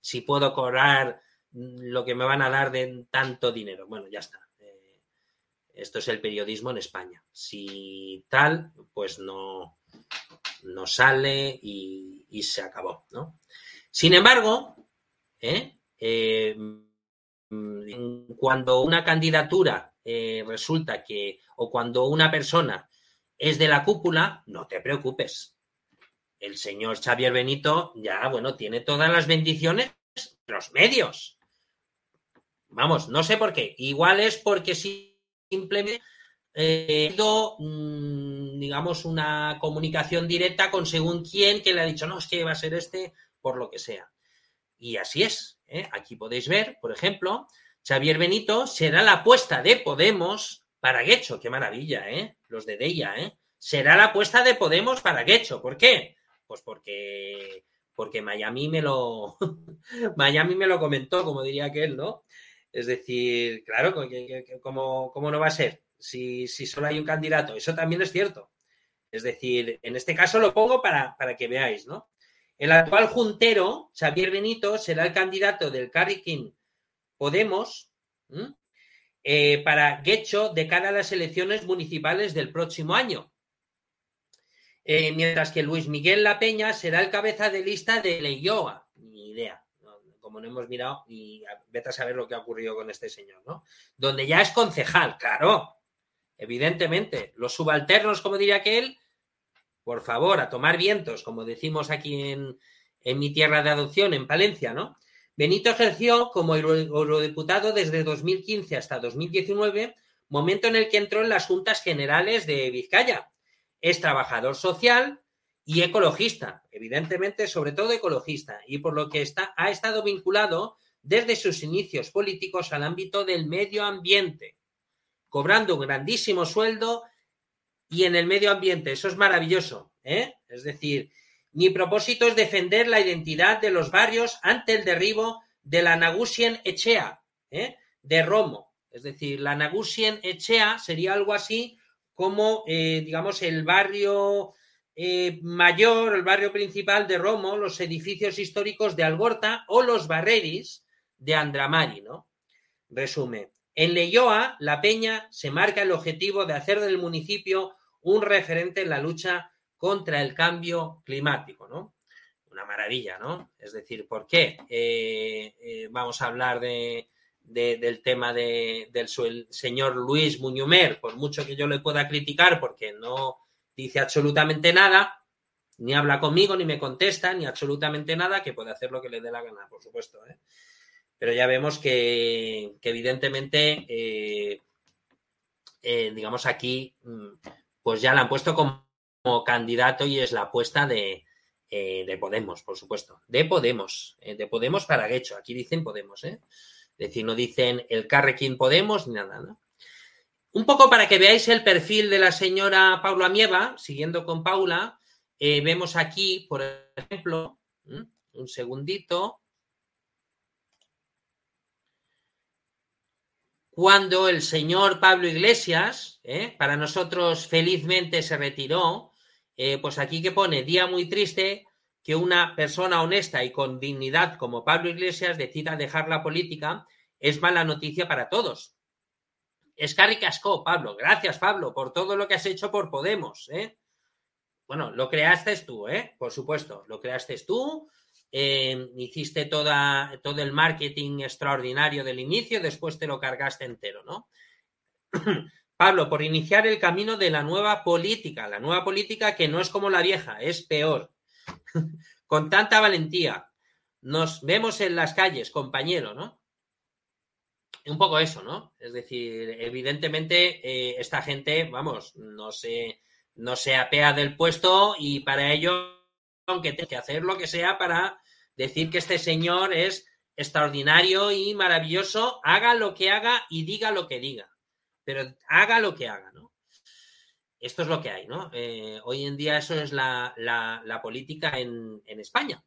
Si puedo cobrar lo que me van a dar de tanto dinero. Bueno, ya está. Eh, esto es el periodismo en España. Si tal, pues no, no sale y, se acabó, ¿no? Sin embargo, ¿eh? Eh, cuando una candidatura resulta que, o cuando una persona es de la cúpula, no te preocupes. El señor Xavier Benito ya, bueno, tiene todas las bendiciones, los medios. Vamos, no sé por qué. Igual es porque simplemente eh, mm, digamos, una comunicación directa con según quién que le ha dicho, no, es que va a ser este, por lo que sea. Y así es. ¿eh? Aquí podéis ver, por ejemplo, Xavier Benito será la apuesta de Podemos para Guecho. Qué maravilla, ¿eh? Los de Deia, ¿eh? Será la apuesta de Podemos para Guecho. ¿Por qué? Pues porque porque Miami me lo Miami me lo comentó, como diría aquel, ¿no? Es decir, claro, ¿cómo, cómo no va a ser? Si, si, solo hay un candidato, eso también es cierto. Es decir, en este caso lo pongo para, para que veáis, ¿no? El actual juntero, Xavier Benito, será el candidato del Carriquín Podemos eh, para Guecho de cara a las elecciones municipales del próximo año. Eh, mientras que Luis Miguel La Peña será el cabeza de lista de Leioa. Ni idea. Como no hemos mirado, y vete a saber lo que ha ocurrido con este señor, ¿no? Donde ya es concejal, claro. Evidentemente. Los subalternos, como diría aquel, por favor, a tomar vientos, como decimos aquí en, en mi tierra de adopción, en Palencia, ¿no? Benito ejerció como eurodiputado desde 2015 hasta 2019, momento en el que entró en las juntas generales de Vizcaya. Es trabajador social y ecologista, evidentemente, sobre todo ecologista, y por lo que está, ha estado vinculado desde sus inicios políticos al ámbito del medio ambiente, cobrando un grandísimo sueldo y en el medio ambiente. Eso es maravilloso, ¿eh? Es decir, mi propósito es defender la identidad de los barrios ante el derribo de la Nagusien Echea, ¿eh? de Romo. Es decir, la Nagusien Echea sería algo así como, eh, digamos, el barrio eh, mayor, el barrio principal de Romo, los edificios históricos de Algorta o los barreris de Andramari, ¿no? Resume. En Leyoa, La Peña se marca el objetivo de hacer del municipio un referente en la lucha contra el cambio climático, ¿no? Una maravilla, ¿no? Es decir, ¿por qué eh, eh, vamos a hablar de, del tema del señor Luis Muñumer? Por mucho que yo le pueda criticar porque no dice absolutamente nada, ni habla conmigo, ni me contesta, ni absolutamente nada, que puede hacer lo que le dé la gana, por supuesto. ¿eh? Pero ya vemos que, evidentemente, digamos aquí, mm, pues ya la han puesto como como candidato y es la apuesta de, eh, de Podemos, por supuesto. De Podemos, eh, de Podemos para Guecho. Aquí dicen Podemos, ¿eh? Es decir, no dicen el Carrequín Podemos ni nada. Un poco para que veáis el perfil de la señora Paula Mieva, siguiendo con Paula, eh, vemos aquí, por ejemplo, un segundito, cuando el señor Pablo Iglesias, para nosotros felizmente se retiró, eh, pues aquí que pone, día muy triste que una persona honesta y con dignidad como Pablo Iglesias decida dejar la política, es mala noticia para todos. Es casco, Pablo. Gracias, Pablo, por todo lo que has hecho por Podemos. ¿eh? Bueno, lo creaste tú, ¿eh? Por supuesto, lo creaste tú. Eh, hiciste toda, todo el marketing extraordinario del inicio, después te lo cargaste entero, ¿no? Pablo, por iniciar el camino de la nueva política, la nueva política que no es como la vieja, es peor. Con tanta valentía. Nos vemos en las calles, compañero, ¿no? Un poco eso, ¿no? Es decir, evidentemente eh, esta gente, vamos, no se, no se apea del puesto y para ello, aunque tenga que hacer lo que sea para decir que este señor es extraordinario y maravilloso, haga lo que haga y diga lo que diga pero haga lo que haga, ¿no? Esto es lo que hay, ¿no? Eh, hoy en día eso es la, política en, España.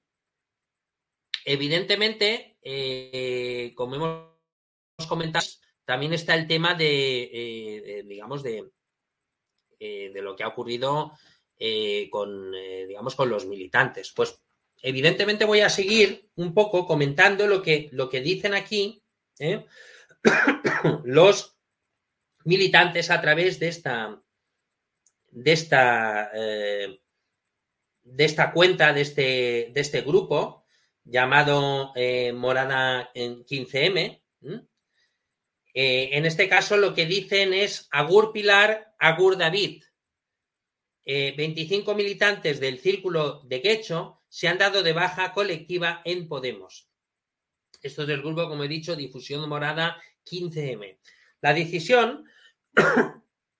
Evidentemente, eh, como hemos comentado, también está el tema de, eh, digamos, de, de lo que ha ocurrido con, digamos, con los militantes. Pues evidentemente voy a seguir un poco comentando lo que, lo que dicen aquí los militantes a través de esta, de esta, eh, de esta cuenta, de este, de este grupo llamado eh, Morada en 15M. Eh, en este caso lo que dicen es Agur Pilar, Agur David. 25 militantes del círculo de Quecho se han dado de baja colectiva en Podemos. Esto es del grupo, como he dicho, Difusión Morada 15M. La decisión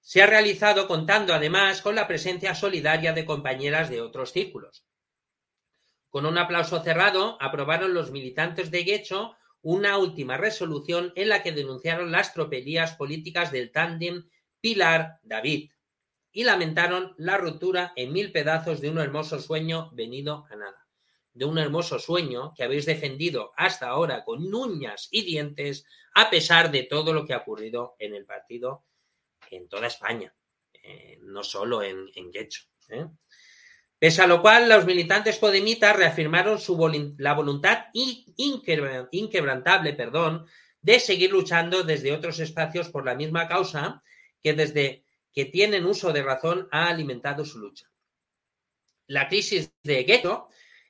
se ha realizado contando además con la presencia solidaria de compañeras de otros círculos. Con un aplauso cerrado, aprobaron los militantes de Guecho una última resolución en la que denunciaron las tropelías políticas del tándem Pilar-David y lamentaron la ruptura en mil pedazos de un hermoso sueño venido a nada. de un hermoso sueño que habéis defendido hasta ahora con uñas y dientes, a pesar de todo lo que ha ocurrido en el partido en toda España, eh, no solo en, en Guecho. ¿eh? Pese a lo cual, los militantes podemitas reafirmaron su la voluntad inquebrantable perdón, de seguir luchando desde otros espacios por la misma causa que desde que tienen uso de razón ha alimentado su lucha. La crisis de Gueto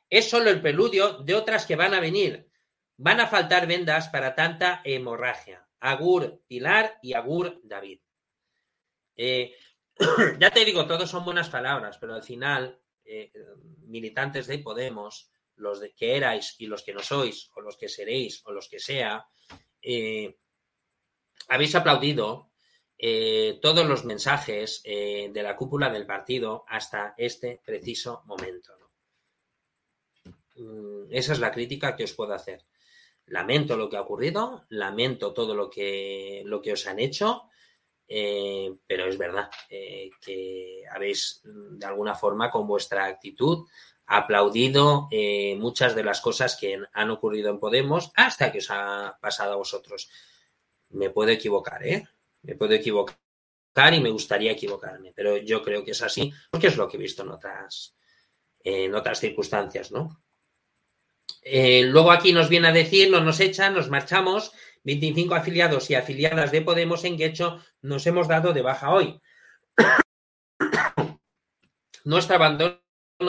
es solo el preludio de otras que van a venir. Van a faltar vendas para tanta hemorragia. Agur Pilar y Agur David. Eh, ya te digo, todos son buenas palabras, pero al final, eh, militantes de Podemos, los de que erais y los que no sois, o los que seréis, o los que sea, eh, habéis aplaudido todos los mensajes de la cúpula del partido hasta este preciso momento. Mm, esa es la crítica que os puedo hacer. Lamento lo que ha ocurrido, lamento todo lo que, lo que os han hecho, eh, pero es verdad eh, que habéis, mm, de alguna forma, con vuestra actitud, aplaudido eh, muchas de las cosas que han ocurrido en Podemos hasta que os ha pasado a vosotros. Me puedo equivocar, ¿eh? Me puedo equivocar y me gustaría equivocarme, pero yo creo que es así porque es lo que he visto en otras, en otras circunstancias, ¿no? Luego aquí nos viene a decir, no nos echan, nos marchamos. 25 afiliados y afiliadas de Podemos en Guecho nos hemos dado de baja hoy. Nuestro abandono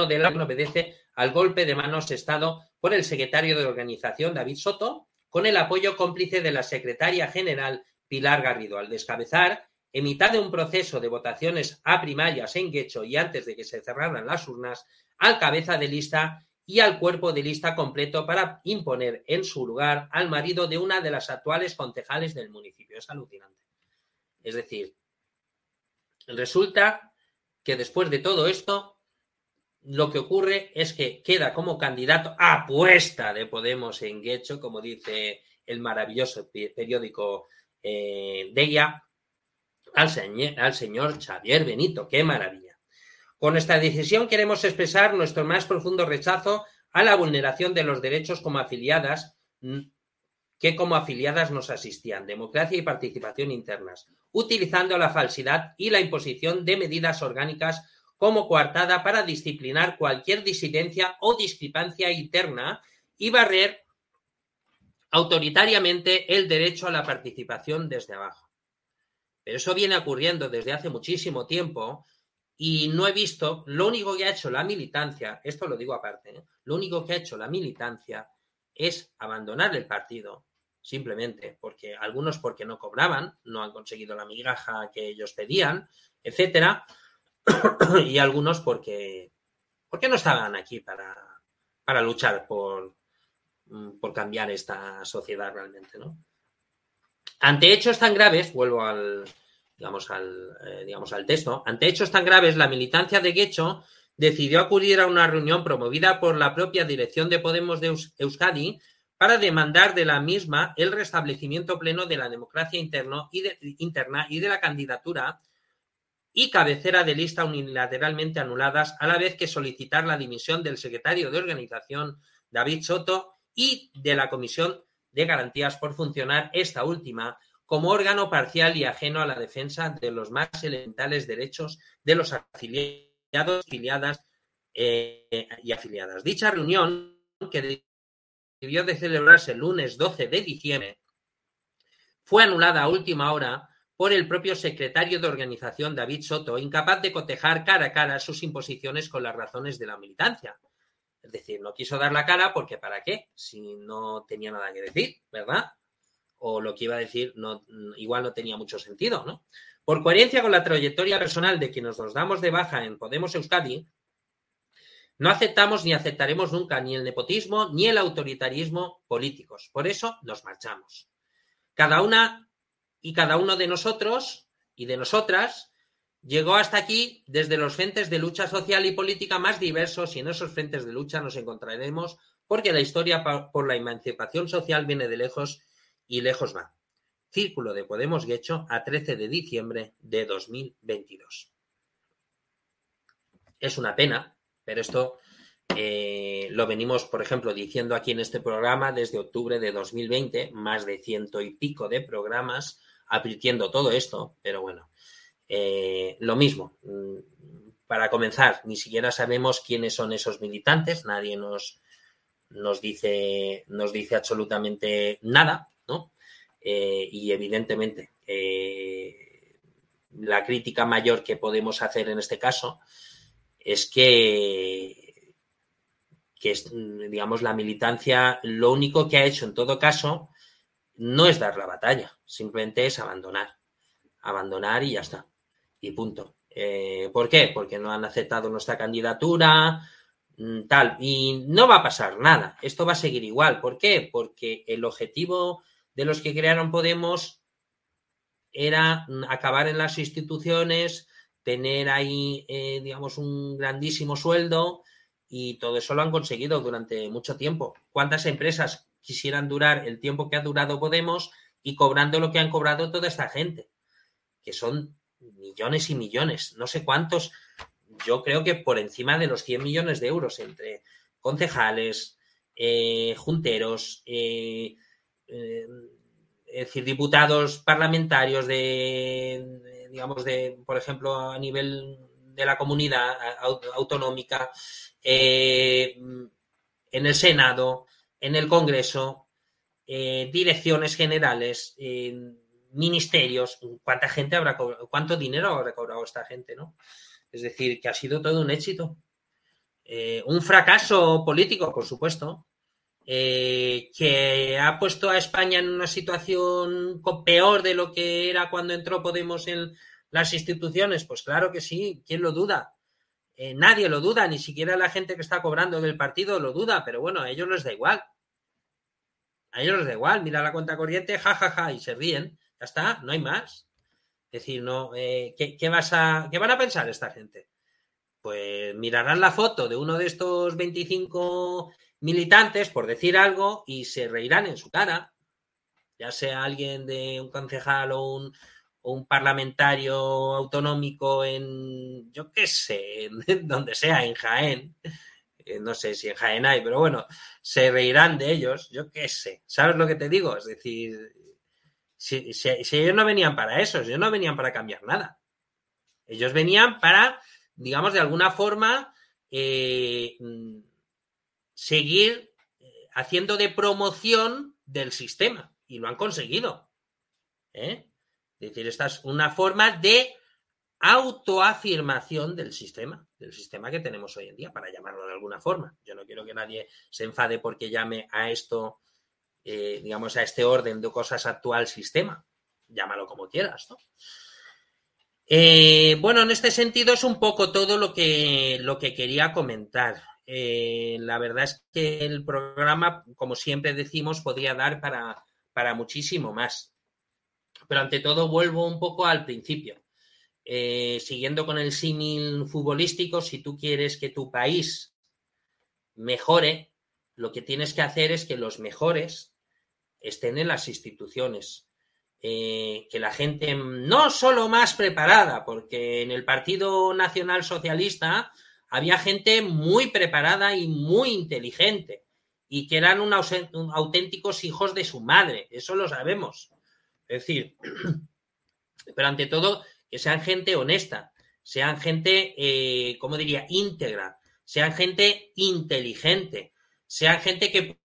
de la obedece al golpe de manos estado por el secretario de organización David Soto, con el apoyo cómplice de la secretaria general Pilar Garrido, al descabezar, en mitad de un proceso de votaciones a primarias en Guecho y antes de que se cerraran las urnas, al cabeza de lista y al cuerpo de lista completo para imponer en su lugar al marido de una de las actuales concejales del municipio. Es alucinante. Es decir, resulta que después de todo esto, lo que ocurre es que queda como candidato a puesta de Podemos en Guecho, como dice el maravilloso periódico eh, Deia, al, al señor Xavier Benito. ¡Qué maravilla! Con esta decisión queremos expresar nuestro más profundo rechazo a la vulneración de los derechos como afiliadas que como afiliadas nos asistían, democracia y participación internas, utilizando la falsidad y la imposición de medidas orgánicas como coartada para disciplinar cualquier disidencia o discrepancia interna y barrer autoritariamente el derecho a la participación desde abajo. Pero eso viene ocurriendo desde hace muchísimo tiempo y no he visto, lo único que ha hecho la militancia, esto lo digo aparte, ¿eh? lo único que ha hecho la militancia es abandonar el partido, simplemente porque algunos porque no cobraban, no han conseguido la migaja que ellos pedían, etcétera, y algunos porque, porque no estaban aquí para, para luchar por, mm, por cambiar esta sociedad realmente, ¿no? Ante hechos tan graves, vuelvo al, digamos al, eh, digamos, al texto. Ante hechos tan graves, la militancia de Guecho decidió acudir a una reunión promovida por la propia dirección de Podemos de Euskadi para demandar de la misma el restablecimiento pleno de la democracia interno y interna y de la candidatura y cabecera de lista unilateralmente anuladas, a la vez que solicitar la dimisión del secretario de organización, David Soto, y de la Comisión de Garantías por funcionar esta última como órgano parcial y ajeno a la defensa de los más elementales derechos de los afiliados, afiliadas eh, y afiliadas. Dicha reunión, que debió de celebrarse el lunes 12 de diciembre, fue anulada a última hora por el propio secretario de organización David Soto, incapaz de cotejar cara a cara sus imposiciones con las razones de la militancia. Es decir, no quiso dar la cara porque ¿para qué? Si no tenía nada que decir, ¿verdad? O lo que iba a decir no, igual no tenía mucho sentido, ¿no? Por coherencia con la trayectoria personal de quienes nos damos de baja en Podemos Euskadi, no aceptamos ni aceptaremos nunca ni el nepotismo ni el autoritarismo políticos. Por eso nos marchamos. Cada una y cada uno de nosotros y de nosotras llegó hasta aquí desde los frentes de lucha social y política más diversos y en esos frentes de lucha nos encontraremos porque la historia por la emancipación social viene de lejos y lejos va. Círculo de Podemos Guecho a 13 de diciembre de 2022. Es una pena, pero esto Eh, lo venimos, por ejemplo, diciendo aquí en este programa desde octubre de 2020, más de ciento y pico de programas advirtiendo todo esto, pero bueno, eh, lo mismo. Mm, para comenzar, ni siquiera sabemos quiénes son esos militantes, nadie nos, nos, dice, nos dice absolutamente nada. Eh, y evidentemente, la crítica mayor que podemos hacer en este caso es que que es, digamos, la militancia, lo único que ha hecho en todo caso no es dar la batalla, simplemente es abandonar. Abandonar y ya está. Y punto. Eh, ¿Por qué? Porque no han aceptado nuestra candidatura, mm, tal. Y no va a pasar nada. Esto va a seguir igual. ¿Por qué? Porque el objetivo de los que crearon Podemos era mm, acabar en las instituciones, tener ahí, eh, digamos, un grandísimo sueldo y todo eso lo han conseguido durante mucho tiempo. ¿Cuántas empresas quisieran durar el tiempo que ha durado Podemos y cobrando lo que han cobrado toda esta gente? Que son millones y millones, no sé cuántos, yo creo que por encima de los 100 millones de euros entre concejales, eh, junteros, eh, eh, es decir, diputados parlamentarios de, digamos, de, por ejemplo, a nivel de la comunidad autonómica, eh, en el Senado, en el Congreso, eh, direcciones generales, ministerios, cuánta gente habrá cobrado, cuánto dinero habrá cobrado esta gente, ¿no? Es decir, que ha sido todo un éxito. Un fracaso político, por supuesto, que ha puesto a España en una situación peor de lo que era cuando entró Podemos en las instituciones. Pues claro que sí, ¿quién lo duda? Eh, nadie lo duda, ni siquiera la gente que está cobrando del partido lo duda, pero bueno, a ellos les da igual. A ellos les da igual, mira la cuenta corriente, jajaja, ja, ja, y se ríen. Ya está, no hay más. Es decir, no, eh, ¿qué, vas a, ¿qué van a pensar esta gente? Pues mirarán la foto de uno de estos 25 militantes, por decir algo, y se reirán en su cara. Ya sea alguien de un concejal o un, o un parlamentario autonómico en, yo qué sé, donde sea, en Jaén, eh, no sé si en Jaén hay, pero bueno, se reirán de ellos, yo qué sé, ¿sabes lo que te digo? Es decir, si, ellos no venían para eso, ellos no venían para cambiar nada. Ellos venían para, digamos, de alguna forma, eh, mm, seguir eh, haciendo de promoción del sistema. Y lo han conseguido. ¿eh? Es decir, esta es una forma de autoafirmación del sistema, del sistema que tenemos hoy en día, para llamarlo de alguna forma. Yo no quiero que nadie se enfade porque llame a esto, eh, digamos, a este orden de cosas actual sistema. Llámalo como quieras, ¿no? Bueno, en este sentido es un poco todo lo que, lo que quería comentar. Eh, la verdad es que el programa, como siempre decimos, podría dar para, para muchísimo más. Pero ante todo vuelvo un poco al principio. Eh, siguiendo con el símil futbolístico, si tú quieres que tu país mejore, lo que tienes que hacer es que los mejores estén en las instituciones. Eh, que la gente no solo más preparada, porque en el Partido Nacional Socialista había gente muy preparada y muy inteligente y que eran auténticos hijos de su madre, eso lo sabemos. Es decir, pero ante todo, que sean gente honesta, sean gente, eh, ¿cómo diría?, íntegra, sean gente inteligente, sean gente que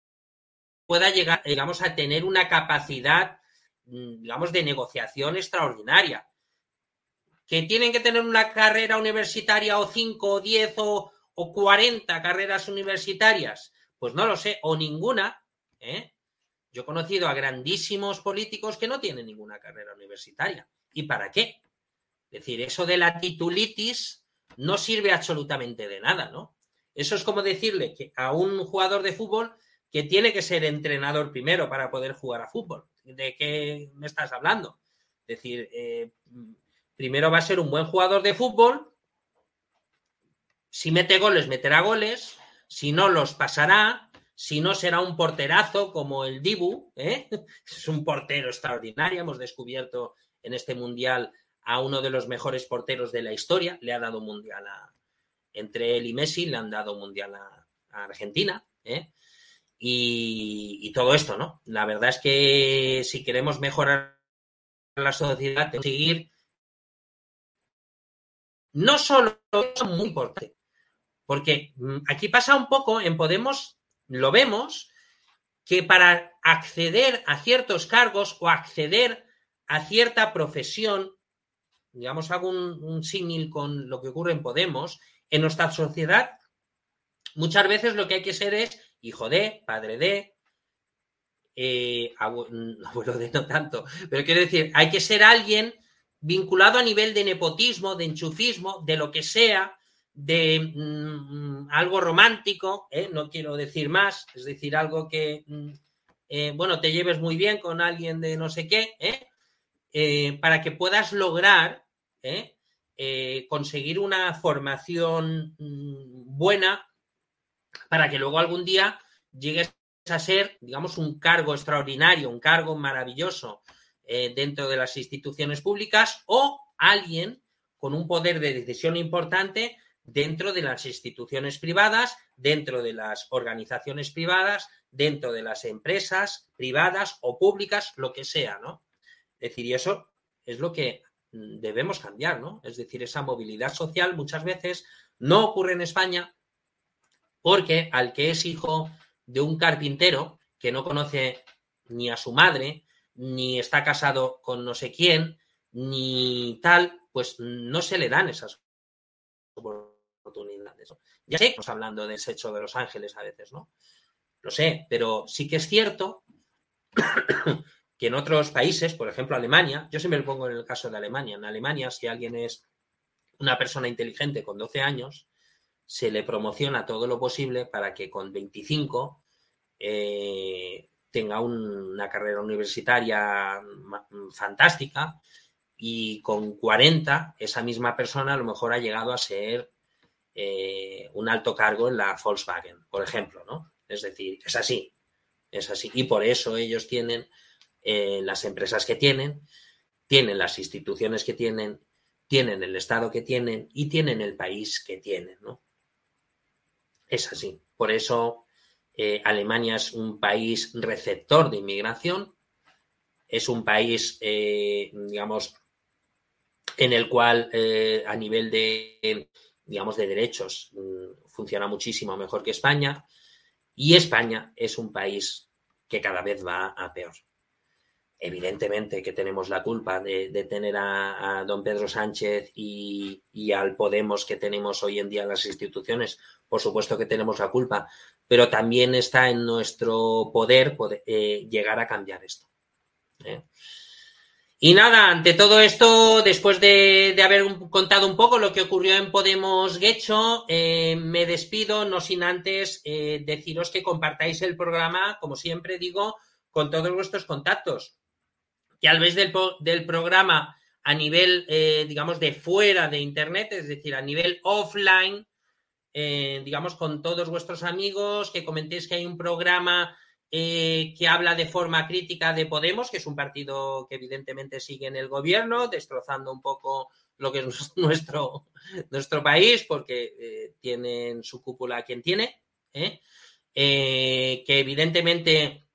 pueda llegar, digamos, a tener una capacidad, mm, digamos, de negociación extraordinaria. Que tienen que tener una carrera universitaria o 5 o 10 o, o 40 carreras universitarias, pues no lo sé, o ninguna, ¿eh? Yo he conocido a grandísimos políticos que no tienen ninguna carrera universitaria. ¿Y para qué? Es decir, eso de la titulitis no sirve absolutamente de nada, ¿no? Eso es como decirle que a un jugador de fútbol que tiene que ser entrenador primero para poder jugar a fútbol. ¿De qué me estás hablando? Es decir, eh, primero va a ser un buen jugador de fútbol. Si mete goles, meterá goles. Si no, los pasará si no será un porterazo como el Dibu, ¿eh? es un portero extraordinario, hemos descubierto en este mundial a uno de los mejores porteros de la historia, le ha dado mundial a, entre él y Messi, le han dado mundial a, Argentina, ¿eh? y, todo esto, ¿no? La verdad es que si queremos mejorar la sociedad, tenemos que seguir no solo es muy importante, porque mm, aquí pasa un poco, en Podemos lo vemos, que para acceder a ciertos cargos o acceder a cierta profesión, digamos, hago un, símil con lo que ocurre en Podemos, en nuestra sociedad, muchas veces lo que hay que ser es hijo de, padre de, eh, abuelo de no tanto, pero quiero decir, hay que ser alguien vinculado a nivel de nepotismo, de enchufismo, de lo que sea, de mm, algo romántico, ¿eh? no quiero decir más, es decir, algo que, mm, eh, bueno, te lleves muy bien con alguien de no sé qué, ¿eh? para que puedas lograr conseguir una formación mm, buena para que luego algún día llegues a ser, digamos, un cargo extraordinario, un cargo maravilloso dentro de las instituciones públicas o alguien con un poder de decisión importante dentro de las instituciones privadas, dentro de las organizaciones privadas, dentro de las empresas privadas o públicas, lo que sea, ¿no? Es decir, y eso es lo que mm, debemos cambiar, ¿no? Es decir, esa movilidad social muchas veces no ocurre en España porque al que es hijo de un carpintero que no conoce ni a su madre, ni está casado con no sé quién, ni tal, pues no se le dan esas oportunidades. Ya sé que estamos hablando del sexo de los ángeles a veces, ¿no? Lo sé, pero sí que es cierto que en otros países, por ejemplo Alemania, yo siempre lo pongo en el caso de Alemania, en Alemania si alguien es una persona inteligente con 12 años, se le promociona todo lo posible para que con 25 eh, tenga una carrera universitaria fantástica y con 40 esa misma persona a lo mejor ha llegado a ser eh, un alto cargo en la Volkswagen, por ejemplo, ¿no? Es decir, es así, es así. Y por eso ellos tienen eh, las empresas que tienen, tienen las instituciones que tienen, tienen el Estado que tienen y tienen el país que tienen, ¿no? Es así. Por eso eh, Alemania es un país receptor de inmigración, es un país, digamos, en el cual a nivel de digamos, de derechos mm, funciona muchísimo mejor que España y España es un país que cada vez va a peor. Evidentemente que tenemos la culpa de, tener a, don Pedro Sánchez y, al Podemos que tenemos hoy en día en las instituciones. Por supuesto que tenemos la culpa, pero también está en nuestro poder, eh, llegar a cambiar esto. ¿eh? Y nada, ante todo esto, después de, haber contado un poco lo que ocurrió en Podemos Guecho, eh, me despido, no sin antes deciros que compartáis el programa, como siempre digo, con todos vuestros contactos. Que al vez del, programa a nivel, eh, digamos, de fuera de Internet, es decir, a nivel offline, digamos, con todos vuestros amigos, que comentéis que hay un programa eh, que habla de forma crítica de Podemos, que es un partido que evidentemente sigue en el gobierno, destrozando un poco lo que es nuestro, nuestro país, porque eh, tienen su cúpula quien tiene, ¿eh? que evidentemente,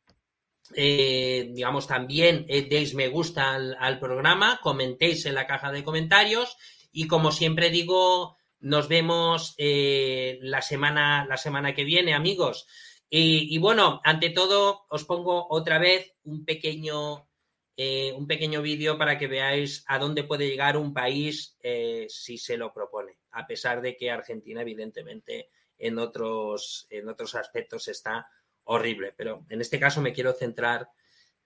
digamos, también deis me gusta al, programa, comentéis en la caja de comentarios y como siempre digo, nos vemos la, semana, la semana que viene, amigos. Y, bueno, ante todo, os pongo otra vez un pequeño, eh, un pequeño vídeo para que veáis a dónde puede llegar un país eh, si se lo propone, a pesar de que Argentina, evidentemente, en otros, en otros aspectos está horrible. Pero en este caso me quiero centrar,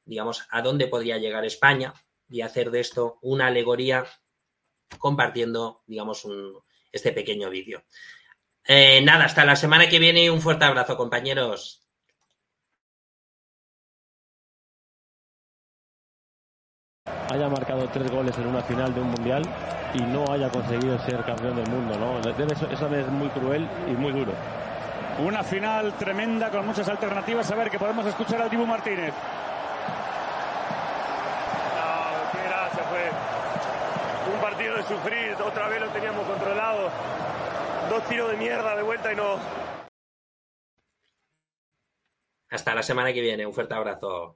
digamos, a dónde podría llegar España y hacer de esto una alegoría compartiendo, digamos, un, este pequeño vídeo. Eh, nada, hasta la semana que viene y un fuerte abrazo, compañeros. haya marcado tres goles en una final de un mundial y no haya conseguido ser campeón del mundo, ¿no? Eso, eso es muy cruel y muy duro. Una final tremenda con muchas alternativas. A ver que podemos escuchar a Dibu Martínez. No, qué gracia fue. Un partido de sufrir, otra vez lo teníamos controlado dos tiros de mierda de vuelta y no, Hasta la semana que viene. Un fuerte abrazo.